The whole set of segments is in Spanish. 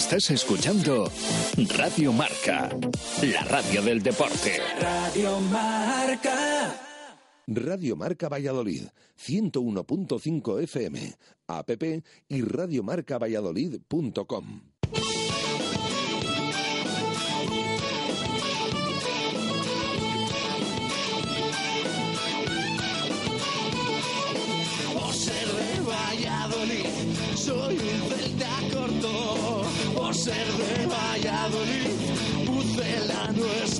Estás escuchando Radio Marca, la radio del deporte. Radio Marca. Radio Marca Valladolid, 101.5 FM, app y radiomarcavalladolid.com.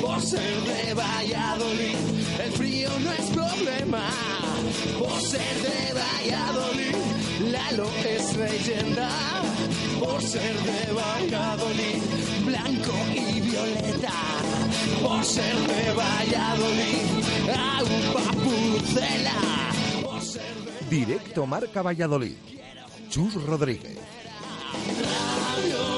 Por ser de Valladolid, el frío no es problema. Por ser de Valladolid, Lalo es leyenda. Por ser de Valladolid, blanco y violeta. Por ser de Valladolid, agua pucela. Por ser de Directo Marca Valladolid. Chus Rodríguez. Radio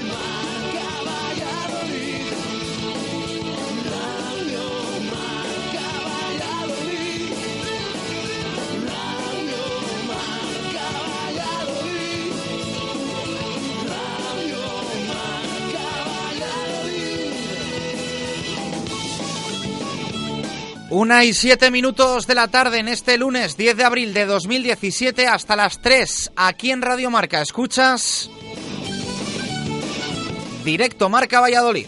Una y siete minutos de la tarde en este lunes 10 de abril de 2017 hasta las 3 aquí en Radio Marca. Escuchas Directo Marca Valladolid.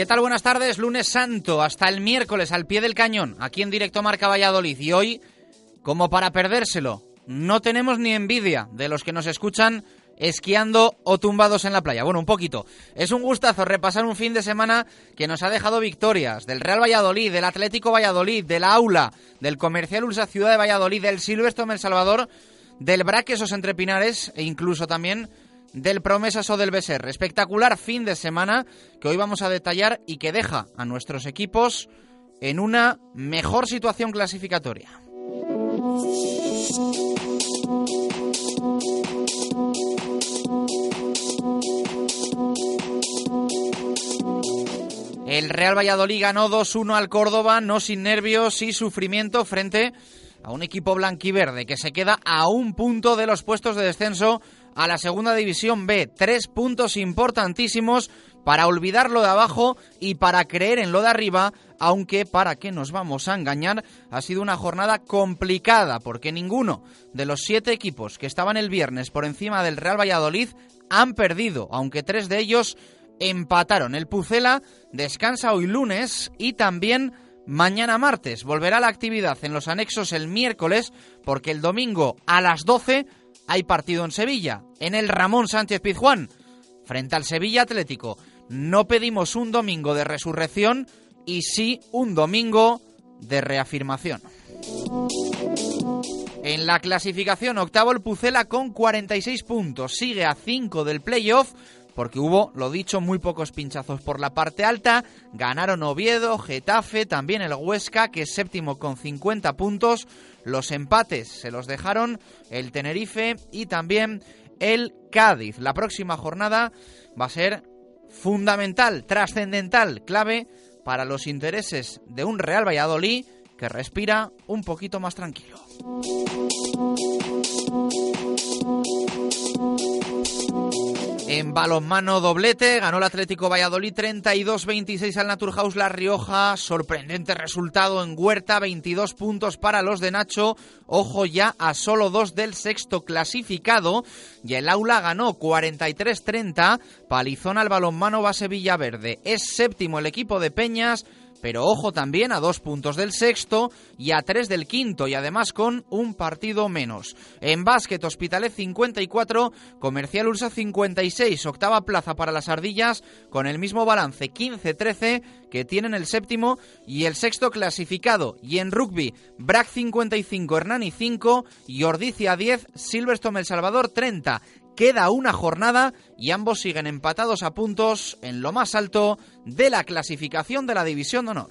¿Qué tal? Buenas tardes. Lunes Santo hasta el miércoles al pie del cañón, aquí en directo Marca Valladolid. Y hoy, como para perdérselo, no tenemos ni envidia de los que nos escuchan esquiando o tumbados en la playa. Bueno, un poquito. Es un gustazo repasar un fin de semana que nos ha dejado victorias del Real Valladolid, del Atlético Valladolid, del Aula, del Comercial Ulsa Ciudad de Valladolid, del Silvestre El Salvador, del Braquesos Entre Pinares e incluso también del Promesas o del BSR. Espectacular fin de semana que hoy vamos a detallar y que deja a nuestros equipos en una mejor situación clasificatoria. El Real Valladolid ganó 2-1 al Córdoba, no sin nervios y sufrimiento frente a un equipo blanquiverde que se queda a un punto de los puestos de descenso a la segunda división B. Tres puntos importantísimos para olvidar lo de abajo y para creer en lo de arriba, aunque para qué nos vamos a engañar, ha sido una jornada complicada, porque ninguno de los siete equipos que estaban el viernes por encima del Real Valladolid han perdido, aunque tres de ellos empataron. El Pucela descansa hoy lunes y también mañana martes. Volverá la actividad en los anexos el miércoles, porque el domingo a las 12 hay partido en Sevilla, en el Ramón Sánchez Pizjuán, frente al Sevilla Atlético. No pedimos un domingo de resurrección y sí un domingo de reafirmación. En la clasificación octavo el Pucela con 46 puntos, sigue a 5 del playoff porque hubo, lo dicho, muy pocos pinchazos por la parte alta. Ganaron Oviedo, Getafe, también el Huesca, que es séptimo con 50 puntos. Los empates se los dejaron el Tenerife y también el Cádiz. La próxima jornada va a ser fundamental, trascendental, clave para los intereses de un Real Valladolid que respira un poquito más tranquilo. En balonmano doblete ganó el Atlético Valladolid 32-26 al Naturhaus La Rioja. Sorprendente resultado en Huerta, 22 puntos para los de Nacho. Ojo ya a solo dos del sexto clasificado. Y el Aula ganó 43-30. Palizón al balonmano base Villaverde. Es séptimo el equipo de Peñas pero ojo también a dos puntos del sexto y a tres del quinto y además con un partido menos. En básquet Hospitalet 54, Comercial Ursa 56, octava plaza para las ardillas con el mismo balance 15-13 que tienen el séptimo y el sexto clasificado. Y en rugby, Brac 55, Hernani 5 y Ordicia 10, Silverstone El Salvador 30. Queda una jornada y ambos siguen empatados a puntos en lo más alto de la clasificación de la División de Honor.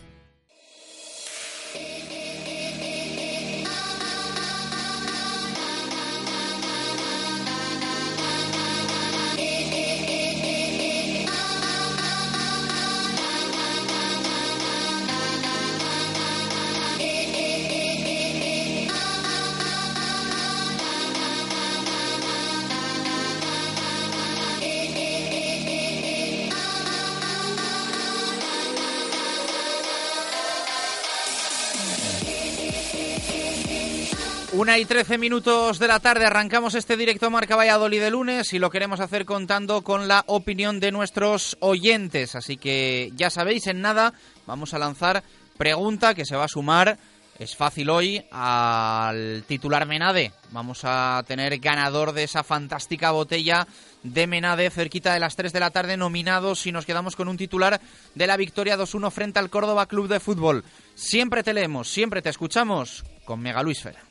Una y trece minutos de la tarde arrancamos este directo Marca Valladolid de lunes y lo queremos hacer contando con la opinión de nuestros oyentes. Así que ya sabéis, en nada vamos a lanzar pregunta que se va a sumar, es fácil hoy, al titular Menade. Vamos a tener ganador de esa fantástica botella de Menade cerquita de las 3 de la tarde nominados y nos quedamos con un titular de la victoria 2-1 frente al Córdoba Club de Fútbol. Siempre te leemos, siempre te escuchamos con Mega Luis Fer.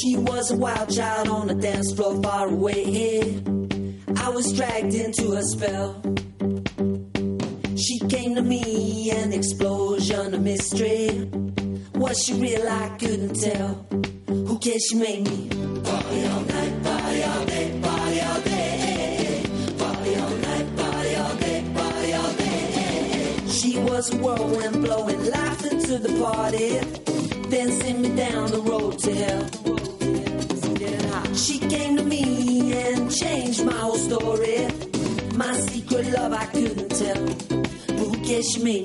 She was a wild child on a dance floor far away. I was dragged into a spell. She came to me, an explosion of mystery. Was she real? I couldn't tell. Who cares? She made me party all night, party day, party day. Party all night, party all day, party all day. She was a whirlwind blowing life into the party, then sent me down the road to hell. She came to me and changed my whole story. My secret love I couldn't tell. Who me?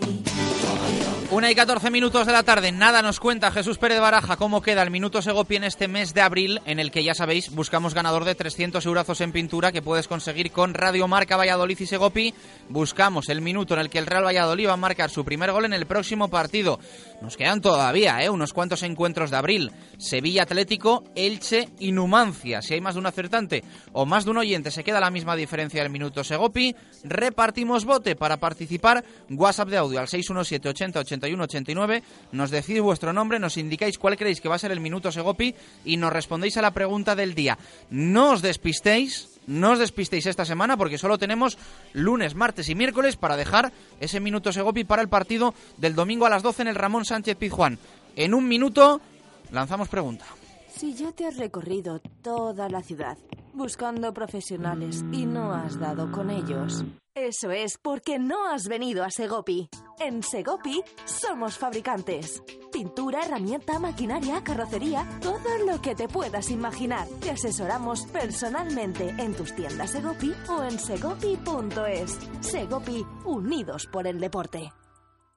Una y 14 minutos de la tarde, nada nos cuenta Jesús Pérez Baraja cómo queda el Minuto Segopi en este mes de abril, en el que ya sabéis, buscamos ganador de 300 euros en pintura que puedes conseguir con Radio Marca Valladolid y Segopi. Buscamos el minuto en el que el Real Valladolid va a marcar su primer gol en el próximo partido. Nos quedan todavía ¿eh? unos cuantos encuentros de abril. Sevilla Atlético, Elche y Numancia. Si hay más de un acertante o más de un oyente, se queda la misma diferencia del Minuto Segopi. Repartimos bote para participar. WhatsApp de audio al 617 80 81 89. Nos decís vuestro nombre, nos indicáis cuál creéis que va a ser el Minuto Segopi y nos respondéis a la pregunta del día. No os despistéis. No os despistéis esta semana porque solo tenemos lunes, martes y miércoles para dejar ese minuto Segopi para el partido del domingo a las 12 en el Ramón Sánchez Pizjuán. En un minuto lanzamos pregunta. Si ya te has recorrido toda la ciudad buscando profesionales y no has dado con ellos. Eso es porque no has venido a Segopi. En Segopi somos fabricantes. Pintura, herramienta, maquinaria, carrocería, todo lo que te puedas imaginar. Te asesoramos personalmente en tus tiendas Segopi o en segopi.es. Segopi, unidos por el deporte.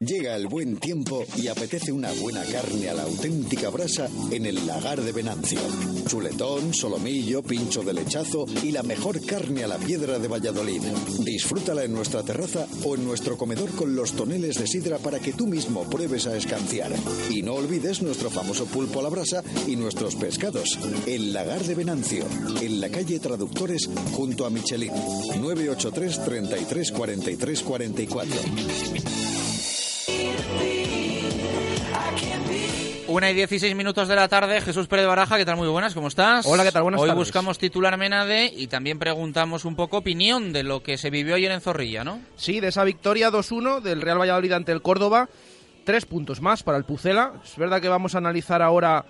Llega el buen tiempo y apetece una buena carne a la auténtica brasa en el lagar de Venancio. Chuletón, solomillo, pincho de lechazo y la mejor carne a la piedra de Valladolid. Disfrútala en nuestra terraza o en nuestro comedor con los toneles de sidra para que tú mismo pruebes a escanciar. Y no olvides nuestro famoso pulpo a la brasa y nuestros pescados. El lagar de Venancio, en la calle Traductores junto a Michelin. 983 33 43 44. Una y 16 minutos de la tarde, Jesús Pérez Baraja, ¿qué tal? Muy buenas, ¿cómo estás? Hola, ¿qué tal? Buenas Hoy tardes. buscamos titular Menade y también preguntamos un poco opinión de lo que se vivió ayer en Zorrilla, ¿no? Sí, de esa victoria 2-1 del Real Valladolid ante el Córdoba. Tres puntos más para el Pucela. Es verdad que vamos a analizar ahora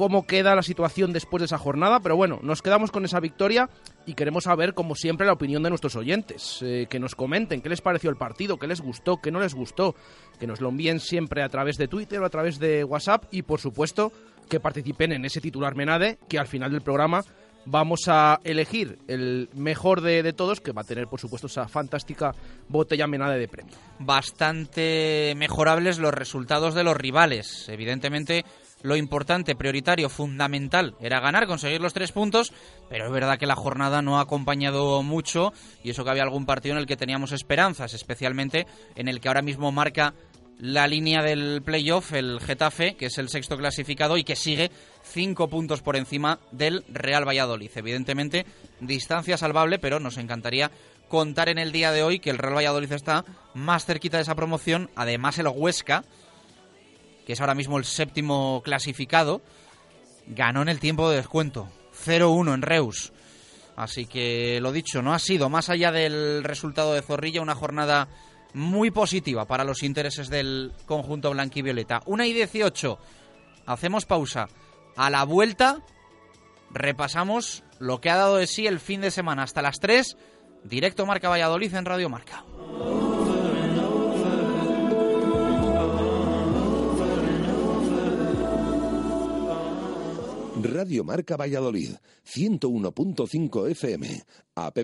cómo queda la situación después de esa jornada, pero bueno, nos quedamos con esa victoria y queremos saber, como siempre, la opinión de nuestros oyentes. Eh, que nos comenten qué les pareció el partido, qué les gustó, qué no les gustó. Que nos lo envíen siempre a través de Twitter o a través de WhatsApp y, por supuesto, que participen en ese titular Menade, que al final del programa vamos a elegir el mejor de, todos, que va a tener, por supuesto, esa fantástica botella Menade de premio. Bastante mejorables los resultados de los rivales. Evidentemente, lo importante, prioritario, fundamental era ganar, conseguir los tres puntos, pero es verdad que la jornada no ha acompañado mucho y eso que había algún partido en el que teníamos esperanzas, especialmente en el que ahora mismo marca la línea del playoff, el Getafe, que es el sexto clasificado y que sigue cinco puntos por encima del Real Valladolid. Evidentemente, distancia salvable, pero nos encantaría contar en el día de hoy que el Real Valladolid está más cerquita de esa promoción. Además, el Huesca, que es ahora mismo el séptimo clasificado, ganó en el tiempo de descuento. 0-1 en Reus. Así que lo dicho, no ha sido, más allá del resultado de Zorrilla, una jornada muy positiva para los intereses del conjunto blanquivioleta. Una y 18. Hacemos pausa. A la vuelta repasamos lo que ha dado de sí el fin de semana hasta las 3. Directo Marca Valladolid en Radio Marca. Radio Marca Valladolid, 101.5 FM, app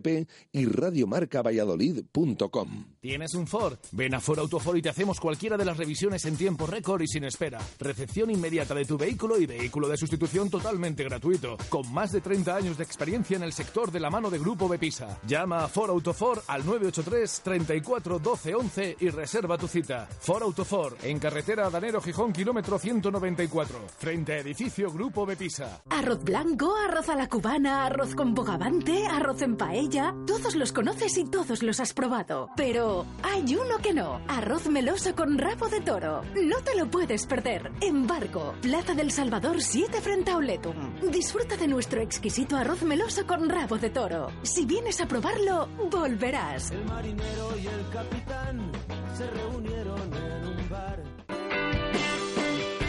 y radiomarcavalladolid.com. ¿Tienes un Ford? Ven a Ford Autofor y te hacemos cualquiera de las revisiones en tiempo récord y sin espera. Recepción inmediata de tu vehículo y vehículo de sustitución totalmente gratuito. Con más de 30 años de experiencia en el sector de la mano de Grupo Bepisa. Llama a Ford Autofor al 983 34 12 11 y reserva tu cita. Ford Autofor, en carretera Danero Gijón, kilómetro 194. Frente a edificio Grupo Bepisa. Arroz blanco, arroz a la cubana, arroz con bogavante, arroz en paella. Todos los conoces y todos los has probado. Pero hay uno que no. Arroz meloso con rabo de toro. No te lo puedes perder. Embargo, Plaza del Salvador 7 frente a Oletum. Disfruta de nuestro exquisito arroz meloso con rabo de toro. Si vienes a probarlo, volverás. El marinero y el capitán se reunieron en un bar.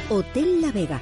Hotel La Vega,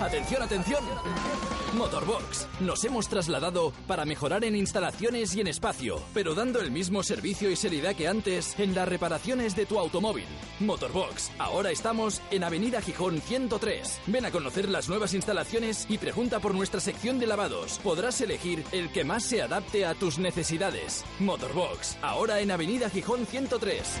Atención, atención. Motorbox. Nos hemos trasladado para mejorar en instalaciones y en espacio, pero dando el mismo servicio y seriedad que antes en las reparaciones de tu automóvil. Motorbox. Ahora estamos en Avenida Gijón 103. Ven a conocer las nuevas instalaciones y pregunta por nuestra sección de lavados. Podrás elegir el que más se adapte a tus necesidades. Motorbox. Ahora en Avenida Gijón 103.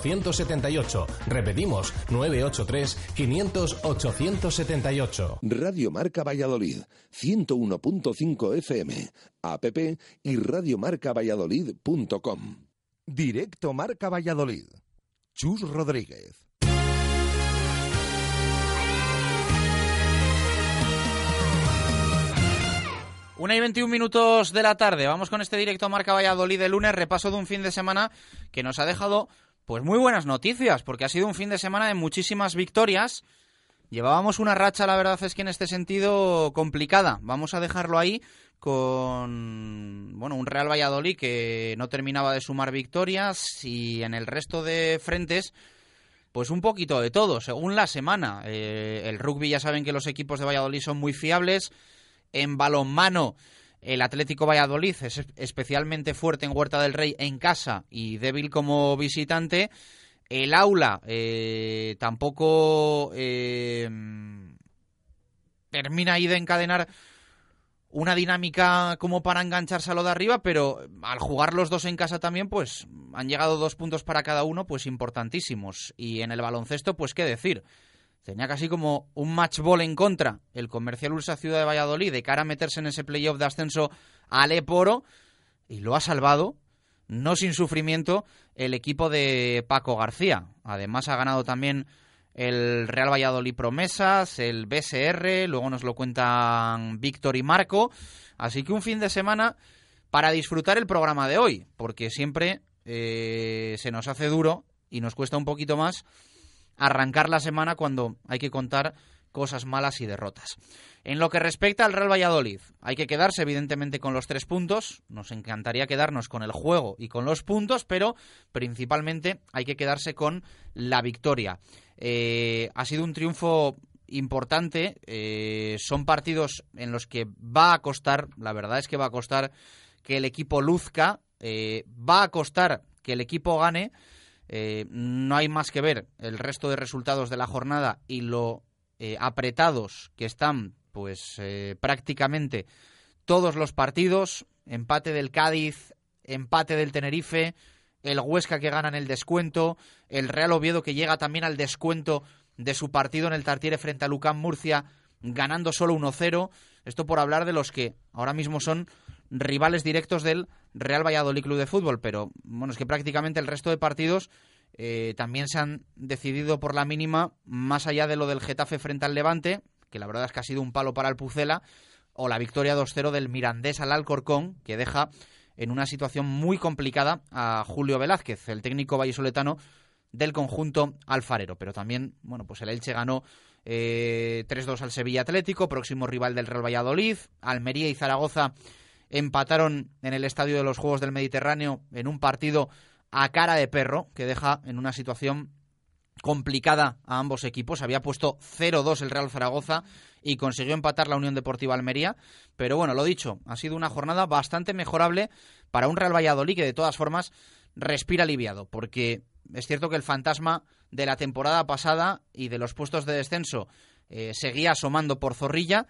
878. Repetimos, 983 500 878. Radio Marca Valladolid, 101.5 FM, app y radiomarcavalladolid.com. Directo Marca Valladolid. Chus Rodríguez. Una y 21 minutos de la tarde. Vamos con este directo Marca Valladolid de lunes, repaso de un fin de semana que nos ha dejado pues muy buenas noticias, porque ha sido un fin de semana de muchísimas victorias. Llevábamos una racha, la verdad es que en este sentido complicada. Vamos a dejarlo ahí con bueno, un Real Valladolid que no terminaba de sumar victorias y en el resto de frentes pues un poquito de todo, según la semana. Eh, el rugby ya saben que los equipos de Valladolid son muy fiables. En balonmano el Atlético Valladolid es especialmente fuerte en Huerta del Rey en casa y débil como visitante. El aula eh, tampoco eh, termina ahí de encadenar una dinámica como para engancharse a lo de arriba, pero al jugar los dos en casa también, pues han llegado dos puntos para cada uno, pues importantísimos. Y en el baloncesto, pues qué decir. Tenía casi como un match ball en contra el Comercial Ursa Ciudad de Valladolid de cara a meterse en ese playoff de ascenso al Eporo y lo ha salvado, no sin sufrimiento, el equipo de Paco García. Además ha ganado también el Real Valladolid Promesas, el BSR, luego nos lo cuentan Víctor y Marco. Así que un fin de semana para disfrutar el programa de hoy, porque siempre eh, se nos hace duro y nos cuesta un poquito más arrancar la semana cuando hay que contar cosas malas y derrotas. En lo que respecta al Real Valladolid, hay que quedarse evidentemente con los tres puntos. Nos encantaría quedarnos con el juego y con los puntos, pero principalmente hay que quedarse con la victoria. Eh, ha sido un triunfo importante. Eh, son partidos en los que va a costar, la verdad es que va a costar que el equipo luzca, eh, va a costar que el equipo gane. Eh, no hay más que ver el resto de resultados de la jornada y lo eh, apretados que están, pues eh, prácticamente todos los partidos. Empate del Cádiz, empate del Tenerife, el Huesca que gana en el descuento, el Real Oviedo que llega también al descuento de su partido en el Tartiere frente a Lucán Murcia, ganando solo 1-0. Esto por hablar de los que ahora mismo son rivales directos del Real Valladolid Club de Fútbol, pero bueno, es que prácticamente el resto de partidos eh, también se han decidido por la mínima, más allá de lo del Getafe frente al Levante, que la verdad es que ha sido un palo para el Pucela, o la victoria 2-0 del Mirandés al Alcorcón, que deja en una situación muy complicada a Julio Velázquez, el técnico vallisoletano del conjunto alfarero. Pero también, bueno, pues el Elche ganó eh, 3-2 al Sevilla Atlético, próximo rival del Real Valladolid. Almería y Zaragoza empataron en el Estadio de los Juegos del Mediterráneo en un partido a cara de perro que deja en una situación complicada a ambos equipos. Había puesto 0-2 el Real Zaragoza y consiguió empatar la Unión Deportiva Almería. Pero bueno, lo dicho, ha sido una jornada bastante mejorable para un Real Valladolid que de todas formas respira aliviado, porque es cierto que el fantasma de la temporada pasada y de los puestos de descenso eh, seguía asomando por Zorrilla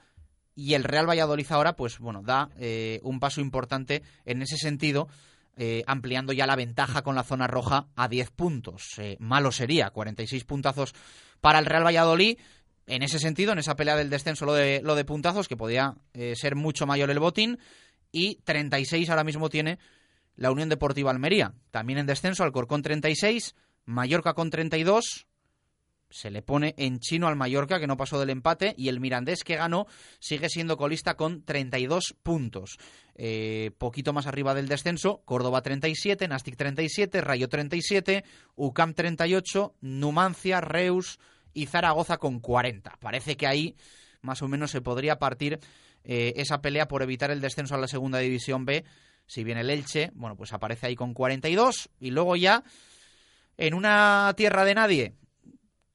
y el Real Valladolid ahora, pues bueno, da eh, un paso importante en ese sentido. Eh, ampliando ya la ventaja con la zona roja a 10 puntos. malo sería, 46 puntazos para el Real Valladolid. En ese sentido, en esa pelea del descenso, lo de, lo de puntazos, que podía ser mucho mayor el botín. Y 36 ahora mismo tiene la Unión Deportiva Almería. También en descenso, Alcorcón 36, Mallorca con 32. Se le pone en chino al Mallorca, que no pasó del empate, y el Mirandés, que ganó, sigue siendo colista con 32 puntos. Eh, poquito más arriba del descenso, Córdoba 37, Nastic 37, Rayo 37, UCAM 38, Numancia, Reus y Zaragoza con 40. Parece que ahí más o menos se podría partir eh, esa pelea por evitar el descenso a la segunda división B si bien el Elche, bueno, pues aparece ahí con 42 y luego ya en una tierra de nadie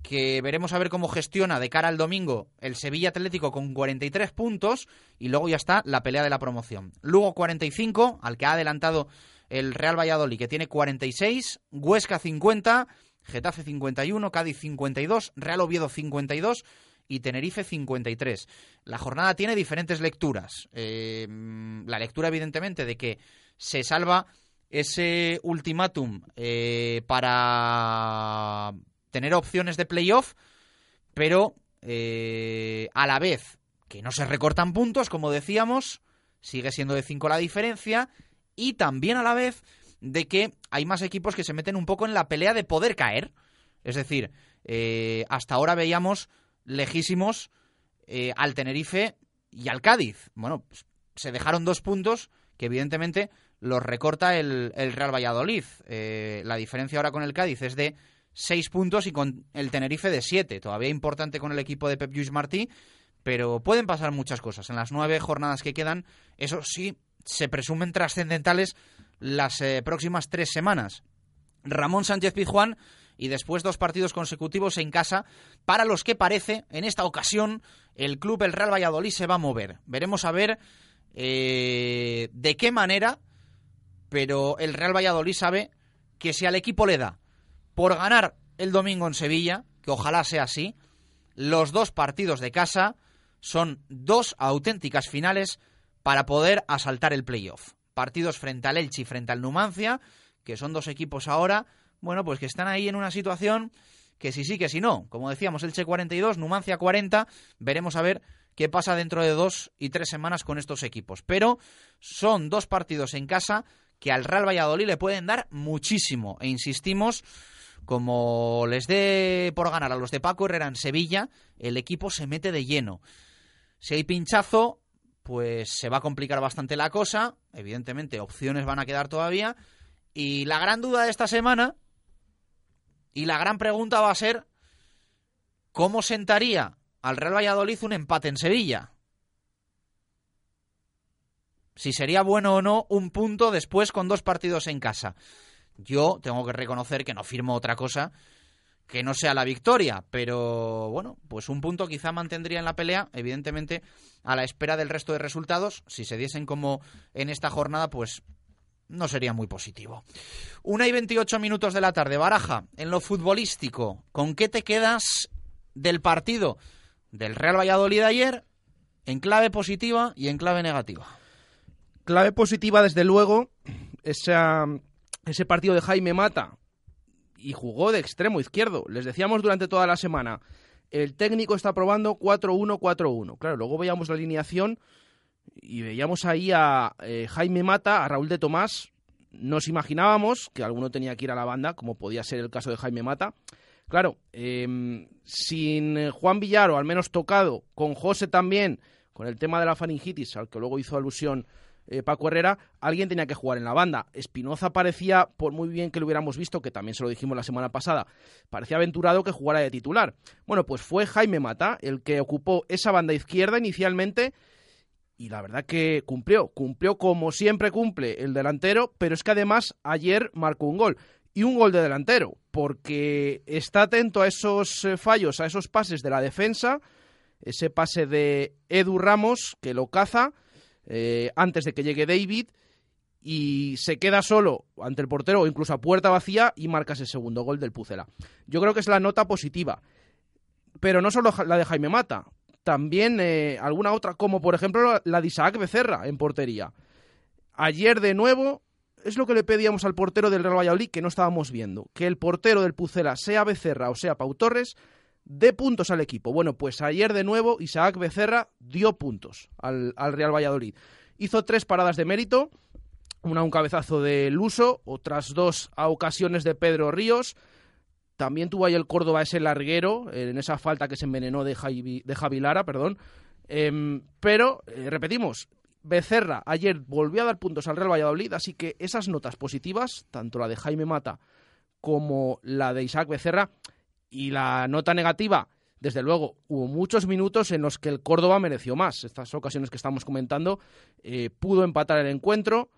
que veremos a ver cómo gestiona de cara al domingo el Sevilla Atlético con 43 puntos y luego ya está la pelea de la promoción. Luego 45, al que ha adelantado el Real Valladolid, que tiene 46, Huesca 50, Getafe 51, Cádiz 52, Real Oviedo 52 y Tenerife 53. La jornada tiene diferentes lecturas. Eh, la lectura, evidentemente, de que se salva ese ultimátum eh, para tener opciones de playoff, pero eh, a la vez que no se recortan puntos, como decíamos, sigue siendo de 5 la diferencia, y también a la vez de que hay más equipos que se meten un poco en la pelea de poder caer. Es decir, hasta ahora veíamos lejísimos eh, al Tenerife y al Cádiz. Bueno, pues, se dejaron dos puntos que evidentemente los recorta el, Real Valladolid. Eh, la diferencia ahora con el Cádiz es de seis puntos y con el Tenerife de siete. Todavía importante con el equipo de Pep Lluís Martí, pero pueden pasar muchas cosas. En las nueve jornadas que quedan, eso sí, se presumen trascendentales las eh, próximas tres semanas. Ramón Sánchez Pizjuán y después dos partidos consecutivos en casa, para los que parece, en esta ocasión, el club, el Real Valladolid, se va a mover. Veremos a ver eh, de qué manera, pero el Real Valladolid sabe que si al equipo le da por ganar el domingo en Sevilla, que ojalá sea así, los dos partidos de casa son dos auténticas finales para poder asaltar el playoff. Partidos frente al Elche y frente al Numancia, que son dos equipos ahora bueno, pues que están ahí en una situación que si sí, que si no. Como decíamos, el Che 42, Numancia 40, veremos a ver qué pasa dentro de dos y tres semanas con estos equipos. Pero son dos partidos en casa que al Real Valladolid le pueden dar muchísimo. E insistimos, como les dé por ganar a los de Paco Herrera en Sevilla, el equipo se mete de lleno. Si hay pinchazo, pues se va a complicar bastante la cosa. Evidentemente, opciones van a quedar todavía. Y la gran duda de esta semana y la gran pregunta va a ser, ¿cómo sentaría al Real Valladolid un empate en Sevilla? Si sería bueno o no un punto después con dos partidos en casa. Yo tengo que reconocer que no firmo otra cosa que no sea la victoria, pero bueno, pues un punto quizá mantendría en la pelea, evidentemente a la espera del resto de resultados, si se diesen como en esta jornada, pues no sería muy positivo. Una y 28 minutos de la tarde. Baraja, en lo futbolístico, ¿con qué te quedas del partido del Real Valladolid ayer en clave positiva y en clave negativa? Clave positiva, desde luego, ese partido de Jaime Mata y jugó de extremo izquierdo. Les decíamos durante toda la semana, el técnico está probando 4-1-4-1. Claro, luego veíamos la alineación y veíamos ahí a eh, Jaime Mata, a Raúl de Tomás. Nos imaginábamos que alguno tenía que ir a la banda, como podía ser el caso de Jaime Mata. Claro, em, sin Juan Villaro, al menos tocado, con José también, con el tema de la faringitis, al que luego hizo alusión eh, Paco Herrera, alguien tenía que jugar en la banda. Espinoza parecía, por muy bien que lo hubiéramos visto, que también se lo dijimos la semana pasada, parecía aventurado que jugara de titular. Bueno, pues fue Jaime Mata el que ocupó esa banda izquierda inicialmente y la verdad que cumplió, cumplió como siempre cumple el delantero, pero es que además ayer marcó un gol y un gol de delantero, porque está atento a esos eh, fallos, a esos pases de la defensa, ese pase de Edu Ramos que lo caza eh, antes de que llegue David y se queda solo ante el portero o incluso a puerta vacía y marca ese segundo gol del Pucela. Yo creo que es la nota positiva, pero no solo la de Jaime Mata, también eh, alguna otra, como por ejemplo la de Isaac Becerra en portería. Ayer de nuevo es lo que le pedíamos al portero del Real Valladolid que no estábamos viendo, que el portero del Pucela, sea Becerra o sea Pau Torres, dé puntos al equipo. Bueno, pues ayer de nuevo Isaac Becerra dio puntos al, Real Valladolid. Hizo tres paradas de mérito, una un cabezazo de Luso, otras dos a ocasiones de Pedro Ríos. También tuvo ahí el Córdoba ese larguero, en esa falta que se envenenó de, Javi, de Javilara, perdón. Em, pero, eh, repetimos, Becerra ayer volvió a dar puntos al Real Valladolid, así que esas notas positivas, tanto la de Jaime Mata como la de Isaac Becerra, y la nota negativa, desde luego, hubo muchos minutos en los que el Córdoba mereció más. Estas ocasiones que estamos comentando, eh, pudo empatar el encuentro.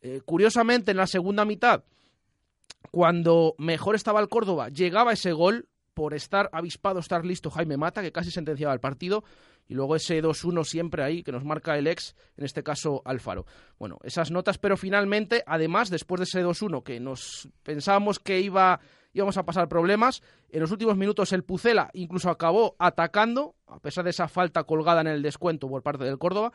Eh, curiosamente, en la segunda mitad, cuando mejor estaba el Córdoba, llegaba ese gol por estar avispado, estar listo Jaime Mata, que casi sentenciaba el partido, y luego ese 2-1 siempre ahí que nos marca el ex, en este caso Alfaro. Bueno, esas notas, pero finalmente, además, después de ese 2-1 que nos pensábamos que iba íbamos a pasar problemas. En los últimos minutos el Pucela incluso acabó atacando, a pesar de esa falta colgada en el descuento por parte del Córdoba.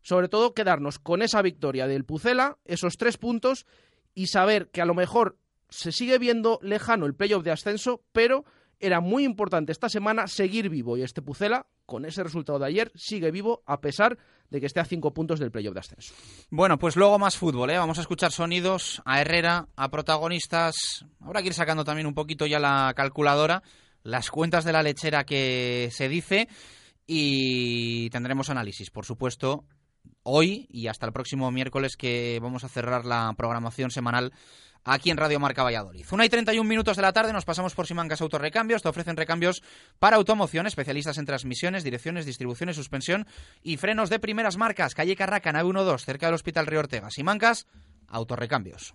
Sobre todo quedarnos con esa victoria del Pucela, esos tres puntos, y saber que a lo mejor se sigue viendo lejano el playoff de ascenso, pero era muy importante esta semana seguir vivo y este Pucela, con ese resultado de ayer, sigue vivo a pesar de que esté a cinco puntos del playoff de ascenso. Bueno, pues luego más fútbol, ¿eh? Vamos a escuchar sonidos a Herrera, a protagonistas. Habrá que ir sacando también un poquito ya la calculadora, las cuentas de la lechera que se dice y tendremos análisis, por supuesto, hoy y hasta el próximo miércoles que vamos a cerrar la programación semanal aquí en Radio Marca Valladolid. Una y 31 minutos de la tarde nos pasamos por Simancas Autorrecambios. Te ofrecen recambios para automoción, especialistas en transmisiones, direcciones, distribuciones, suspensión y frenos de primeras marcas. Calle Carraca, nave 12, cerca del Hospital Río Ortega. Simancas Autorrecambios.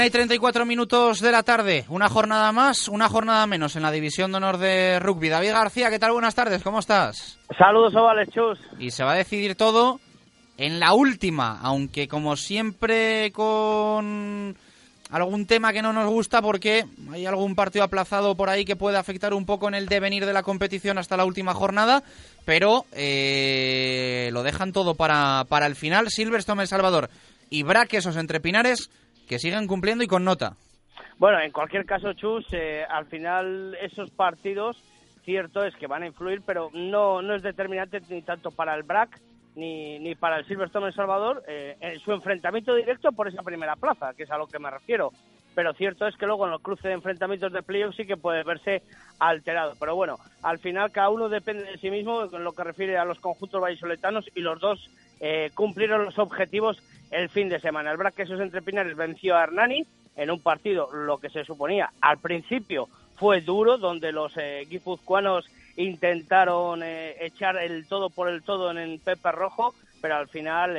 Una y 34 minutos de la tarde, una jornada más, una jornada menos en la División de Honor de Rugby. David García, ¿qué tal? Buenas tardes, ¿cómo estás? Saludos, Ovales, chus. Y se va a decidir todo en la última, aunque como siempre con algún tema que no nos gusta porque hay algún partido aplazado por ahí que puede afectar un poco en el devenir de la competición hasta la última jornada, pero eh, lo dejan todo para, para el final. Silverstone El Salvador y Braque, esos entrepinares, que sigan cumpliendo y con nota. Bueno, en cualquier caso, Chus, eh, al final esos partidos, cierto es que van a influir, pero no, no es determinante ni tanto para el BRAC ni, ni para el Silverstone El Salvador eh, su enfrentamiento directo por esa primera plaza, que es a lo que me refiero. Pero cierto es que luego en los cruces de enfrentamientos de playoff sí que puede verse alterado. Pero bueno, al final cada uno depende de sí mismo en lo que refiere a los conjuntos vallisoletanos y los dos eh, cumplieron los objetivos el fin de semana. El Braque esos entrepinares venció a Hernani en un partido, lo que se suponía al principio fue duro, donde los eh, guipuzcoanos intentaron eh, echar el todo por el todo en el Pepe Rojo, pero al final,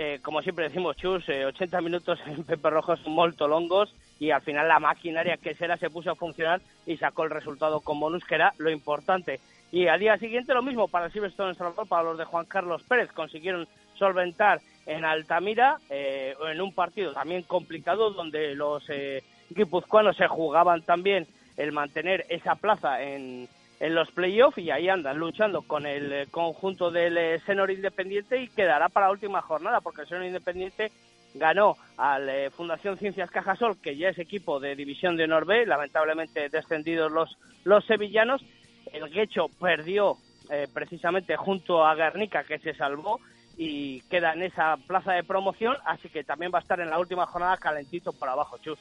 eh, eh, como siempre decimos, Chus, 80 minutos en Pepe Rojo son molto longos y al final la maquinaria que será se puso a funcionar y sacó el resultado con bonus, que era lo importante. Y al día siguiente lo mismo para Silverstone Salvador, para los de Juan Carlos Pérez, consiguieron solventar en Altamira, en un partido también complicado, donde los guipuzcoanos se jugaban también el mantener esa plaza en, en los playoffs y ahí andan luchando con el eh, conjunto del eh, Senor Independiente y quedará para última jornada porque el Senor Independiente ganó al eh, Fundación Ciencias Cajasol, que ya es equipo de División de Norbe, lamentablemente descendidos los, los sevillanos. El Guecho perdió precisamente junto a Guernica, que se salvó, y queda en esa plaza de promoción, así que también va a estar en la última jornada calentito por abajo, Chus.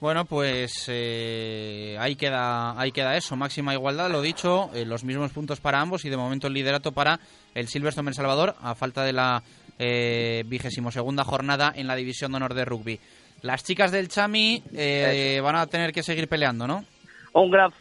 Bueno, pues eh, ahí, queda, ahí queda eso, máxima igualdad, lo dicho, eh, los mismos puntos para ambos y de momento el liderato para el Silverstone El Salvador a falta de la eh, vigésimo segunda jornada en la División de Honor de Rugby. Las chicas del Chami van a tener que seguir peleando, ¿no? Un gran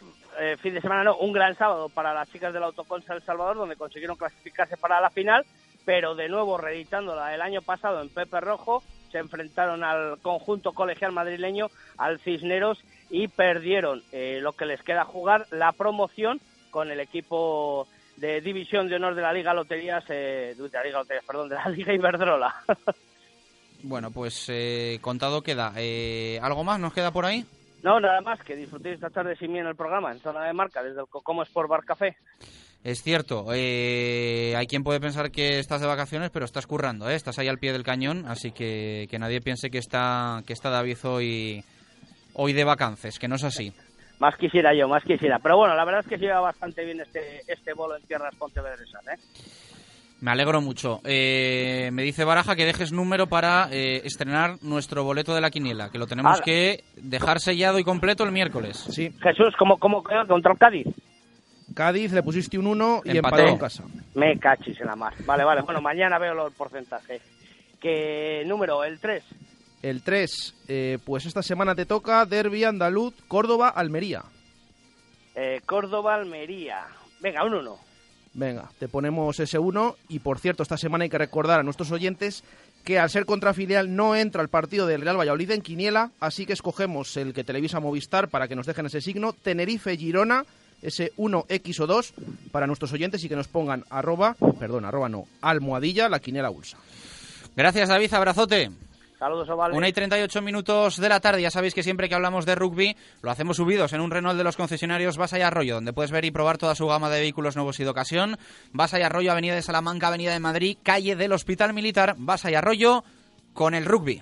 fin de semana, no, un gran sábado para las chicas del Autoconsa El Salvador, donde consiguieron clasificarse para la final pero de nuevo reeditándola el año pasado en Pepe Rojo, se enfrentaron al conjunto colegial madrileño, al Cisneros, y perdieron eh, lo que les queda jugar, la promoción con el equipo de División de Honor de la Liga Loterías, eh, de la Liga Loterías, perdón, de la Liga Iberdrola. bueno, pues eh, contado queda. ¿Algo más nos queda por ahí? No, nada más, que disfrutéis esta tarde sin mí en el programa, en zona de marca, desde el Cocomo Sport Bar Café. Es cierto, eh, hay quien puede pensar que estás de vacaciones, pero estás currando, ¿eh? estás ahí al pie del cañón, así que, que nadie piense que está, que está David hoy, hoy de vacances, que no es así. Más quisiera yo, más quisiera. Pero bueno, la verdad es que lleva bastante bien este, este bolo en tierras pontevedresas. ¿eh? Me alegro mucho. Eh, me dice Baraja que dejes número para eh, estrenar nuestro boleto de la quiniela, que lo tenemos que dejar sellado y completo el miércoles. Sí. Jesús, ¿cómo, cómo quedó contra el Cádiz? Cádiz le pusiste un 1 y empató en casa. Me cachis en la mar. Vale, vale. Bueno, mañana veo los porcentajes. ¿Qué número? ¿El 3? El 3. Eh, pues esta semana te toca Derby Andaluz, Córdoba, Almería. Eh, Córdoba, Almería. Venga, un 1. Venga, te ponemos ese 1. Y por cierto, esta semana hay que recordar a nuestros oyentes que al ser contrafilial no entra el partido del Real Valladolid en Quiniela, así que escogemos el que televisa Movistar para que nos dejen ese signo. Tenerife-Girona ese 1X o 2 para nuestros oyentes y que nos pongan arroba, perdón, arroba no, almohadilla la quinela ulsa. Gracias David, abrazote. Saludos, Oval. Una y 38 minutos de la tarde. Ya sabéis que siempre que hablamos de rugby lo hacemos subidos en un Renault de los concesionarios Vas y Arroyo, donde puedes ver y probar toda su gama de vehículos nuevos y de ocasión. Vas y Arroyo, Avenida de Salamanca, Avenida de Madrid, calle del Hospital Militar. Vas y Arroyo con el rugby.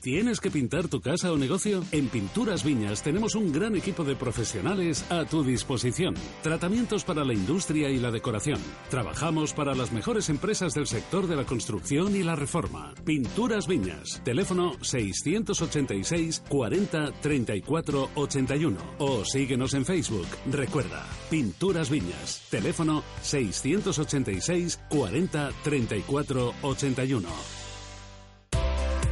¿Tienes que pintar tu casa o negocio? En Pinturas Viñas tenemos un gran equipo de profesionales a tu disposición. Tratamientos para la industria y la decoración. Trabajamos para las mejores empresas del sector de la construcción y la reforma. Pinturas Viñas. Teléfono 686 40 34 81. O síguenos en Facebook. Recuerda, Pinturas Viñas. Teléfono 686 40 34 81.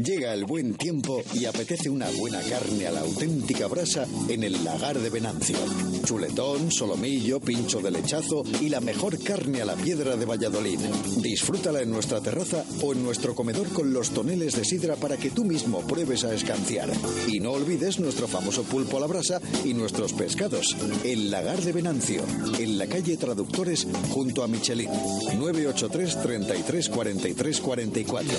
Llega el buen tiempo y apetece una buena carne a la auténtica brasa en el lagar de Venancio. Chuletón, solomillo, pincho de lechazo y la mejor carne a la piedra de Valladolid. Disfrútala en nuestra terraza o en nuestro comedor con los toneles de sidra para que tú mismo pruebes a escanciar. Y no olvides nuestro famoso pulpo a la brasa y nuestros pescados. El lagar de Venancio, en la calle Traductores junto a Michelin. 983 33 43 44.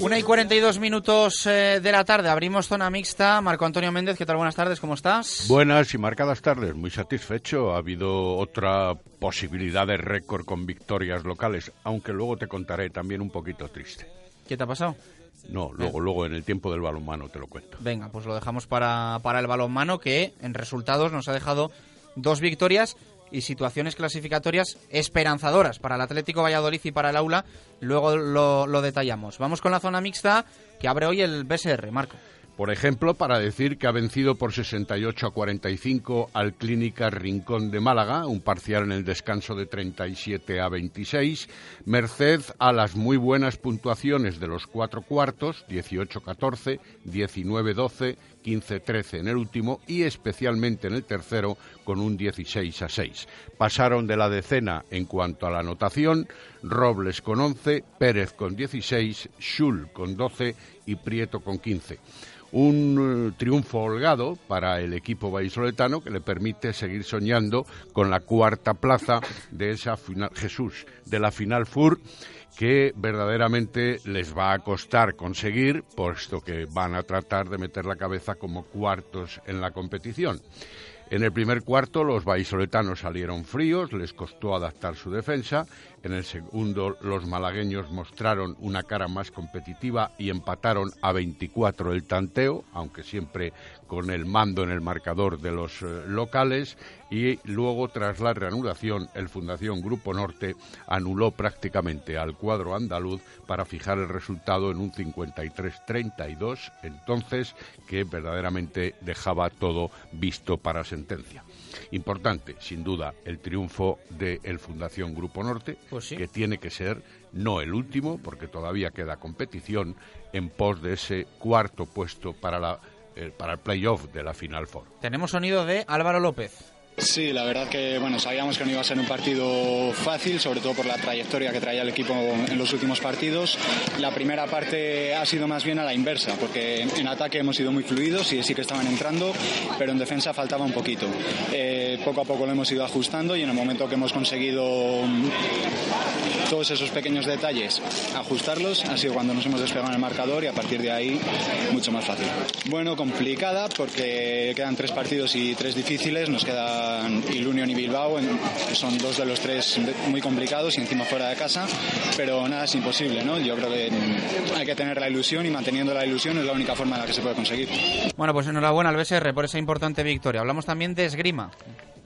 Una y 42 minutos eh, de la tarde, abrimos zona mixta. Marco Antonio Méndez, ¿qué tal? Buenas tardes, ¿cómo estás? Buenas y marcadas tardes, muy satisfecho. Ha habido otra posibilidad de récord con victorias locales, aunque luego te contaré también un poquito triste. ¿Qué te ha pasado? No, luego, luego en el tiempo del balonmano te lo cuento. Venga, pues lo dejamos para, para el balonmano, que en resultados nos ha dejado dos victorias y situaciones clasificatorias esperanzadoras para el Atlético Valladolid y para el Aula. Luego lo, lo detallamos. Vamos con la zona mixta que abre hoy el BSR, Marco. Por ejemplo, para decir que ha vencido por 68 a 45 al Clínica Rincón de Málaga, un parcial en el descanso de 37 a 26, merced a las muy buenas puntuaciones de los cuatro cuartos, 18-14, 19-12, 15-13 en el último y especialmente en el tercero con un 16 a 6. Pasaron de la decena en cuanto a la anotación, Robles con 11, Pérez con 16, Schul con 12 y Prieto con 15 un eh, triunfo holgado para el equipo vallisoletano que le permite seguir soñando con la cuarta plaza de esa final Jesús de la final FUR que verdaderamente les va a costar conseguir puesto que van a tratar de meter la cabeza como cuartos en la competición. En el primer cuarto los vallisoletanos salieron fríos, les costó adaptar su defensa. En el segundo los malagueños mostraron una cara más competitiva y empataron a 24 el tanteo, aunque siempre con el mando en el marcador de los eh, locales. Y luego, tras la reanudación, el Fundación Grupo Norte anuló prácticamente al cuadro andaluz para fijar el resultado en un 53-32, entonces que verdaderamente dejaba todo visto para sentencia. Importante, sin duda, el triunfo del Fundación Grupo Norte, que tiene que ser no el último, porque todavía queda competición en pos de ese cuarto puesto para, la, para el playoff de la Final Four. Tenemos sonido de Álvaro López. Sí, la verdad que bueno, sabíamos que no iba a ser un partido fácil, sobre todo por la trayectoria que traía el equipo en los últimos partidos. La primera parte ha sido más bien a la inversa, porque en ataque hemos sido muy fluidos y sí que estaban entrando, pero en defensa faltaba un poquito. Eh, poco a poco lo hemos ido ajustando y en el momento que hemos conseguido mm, todos esos pequeños detalles ajustarlos, ha sido cuando nos hemos despegado en el marcador y a partir de ahí mucho más fácil. Bueno, complicada porque quedan tres partidos y tres difíciles, nos queda el Unión y Bilbao, que son dos de los tres muy complicados y encima fuera de casa, pero nada es imposible, ¿no? Yo creo que hay que tener la ilusión y manteniendo la ilusión es la única forma en la que se puede conseguir. Bueno, pues enhorabuena al BSR por esa importante victoria. Hablamos también de esgrima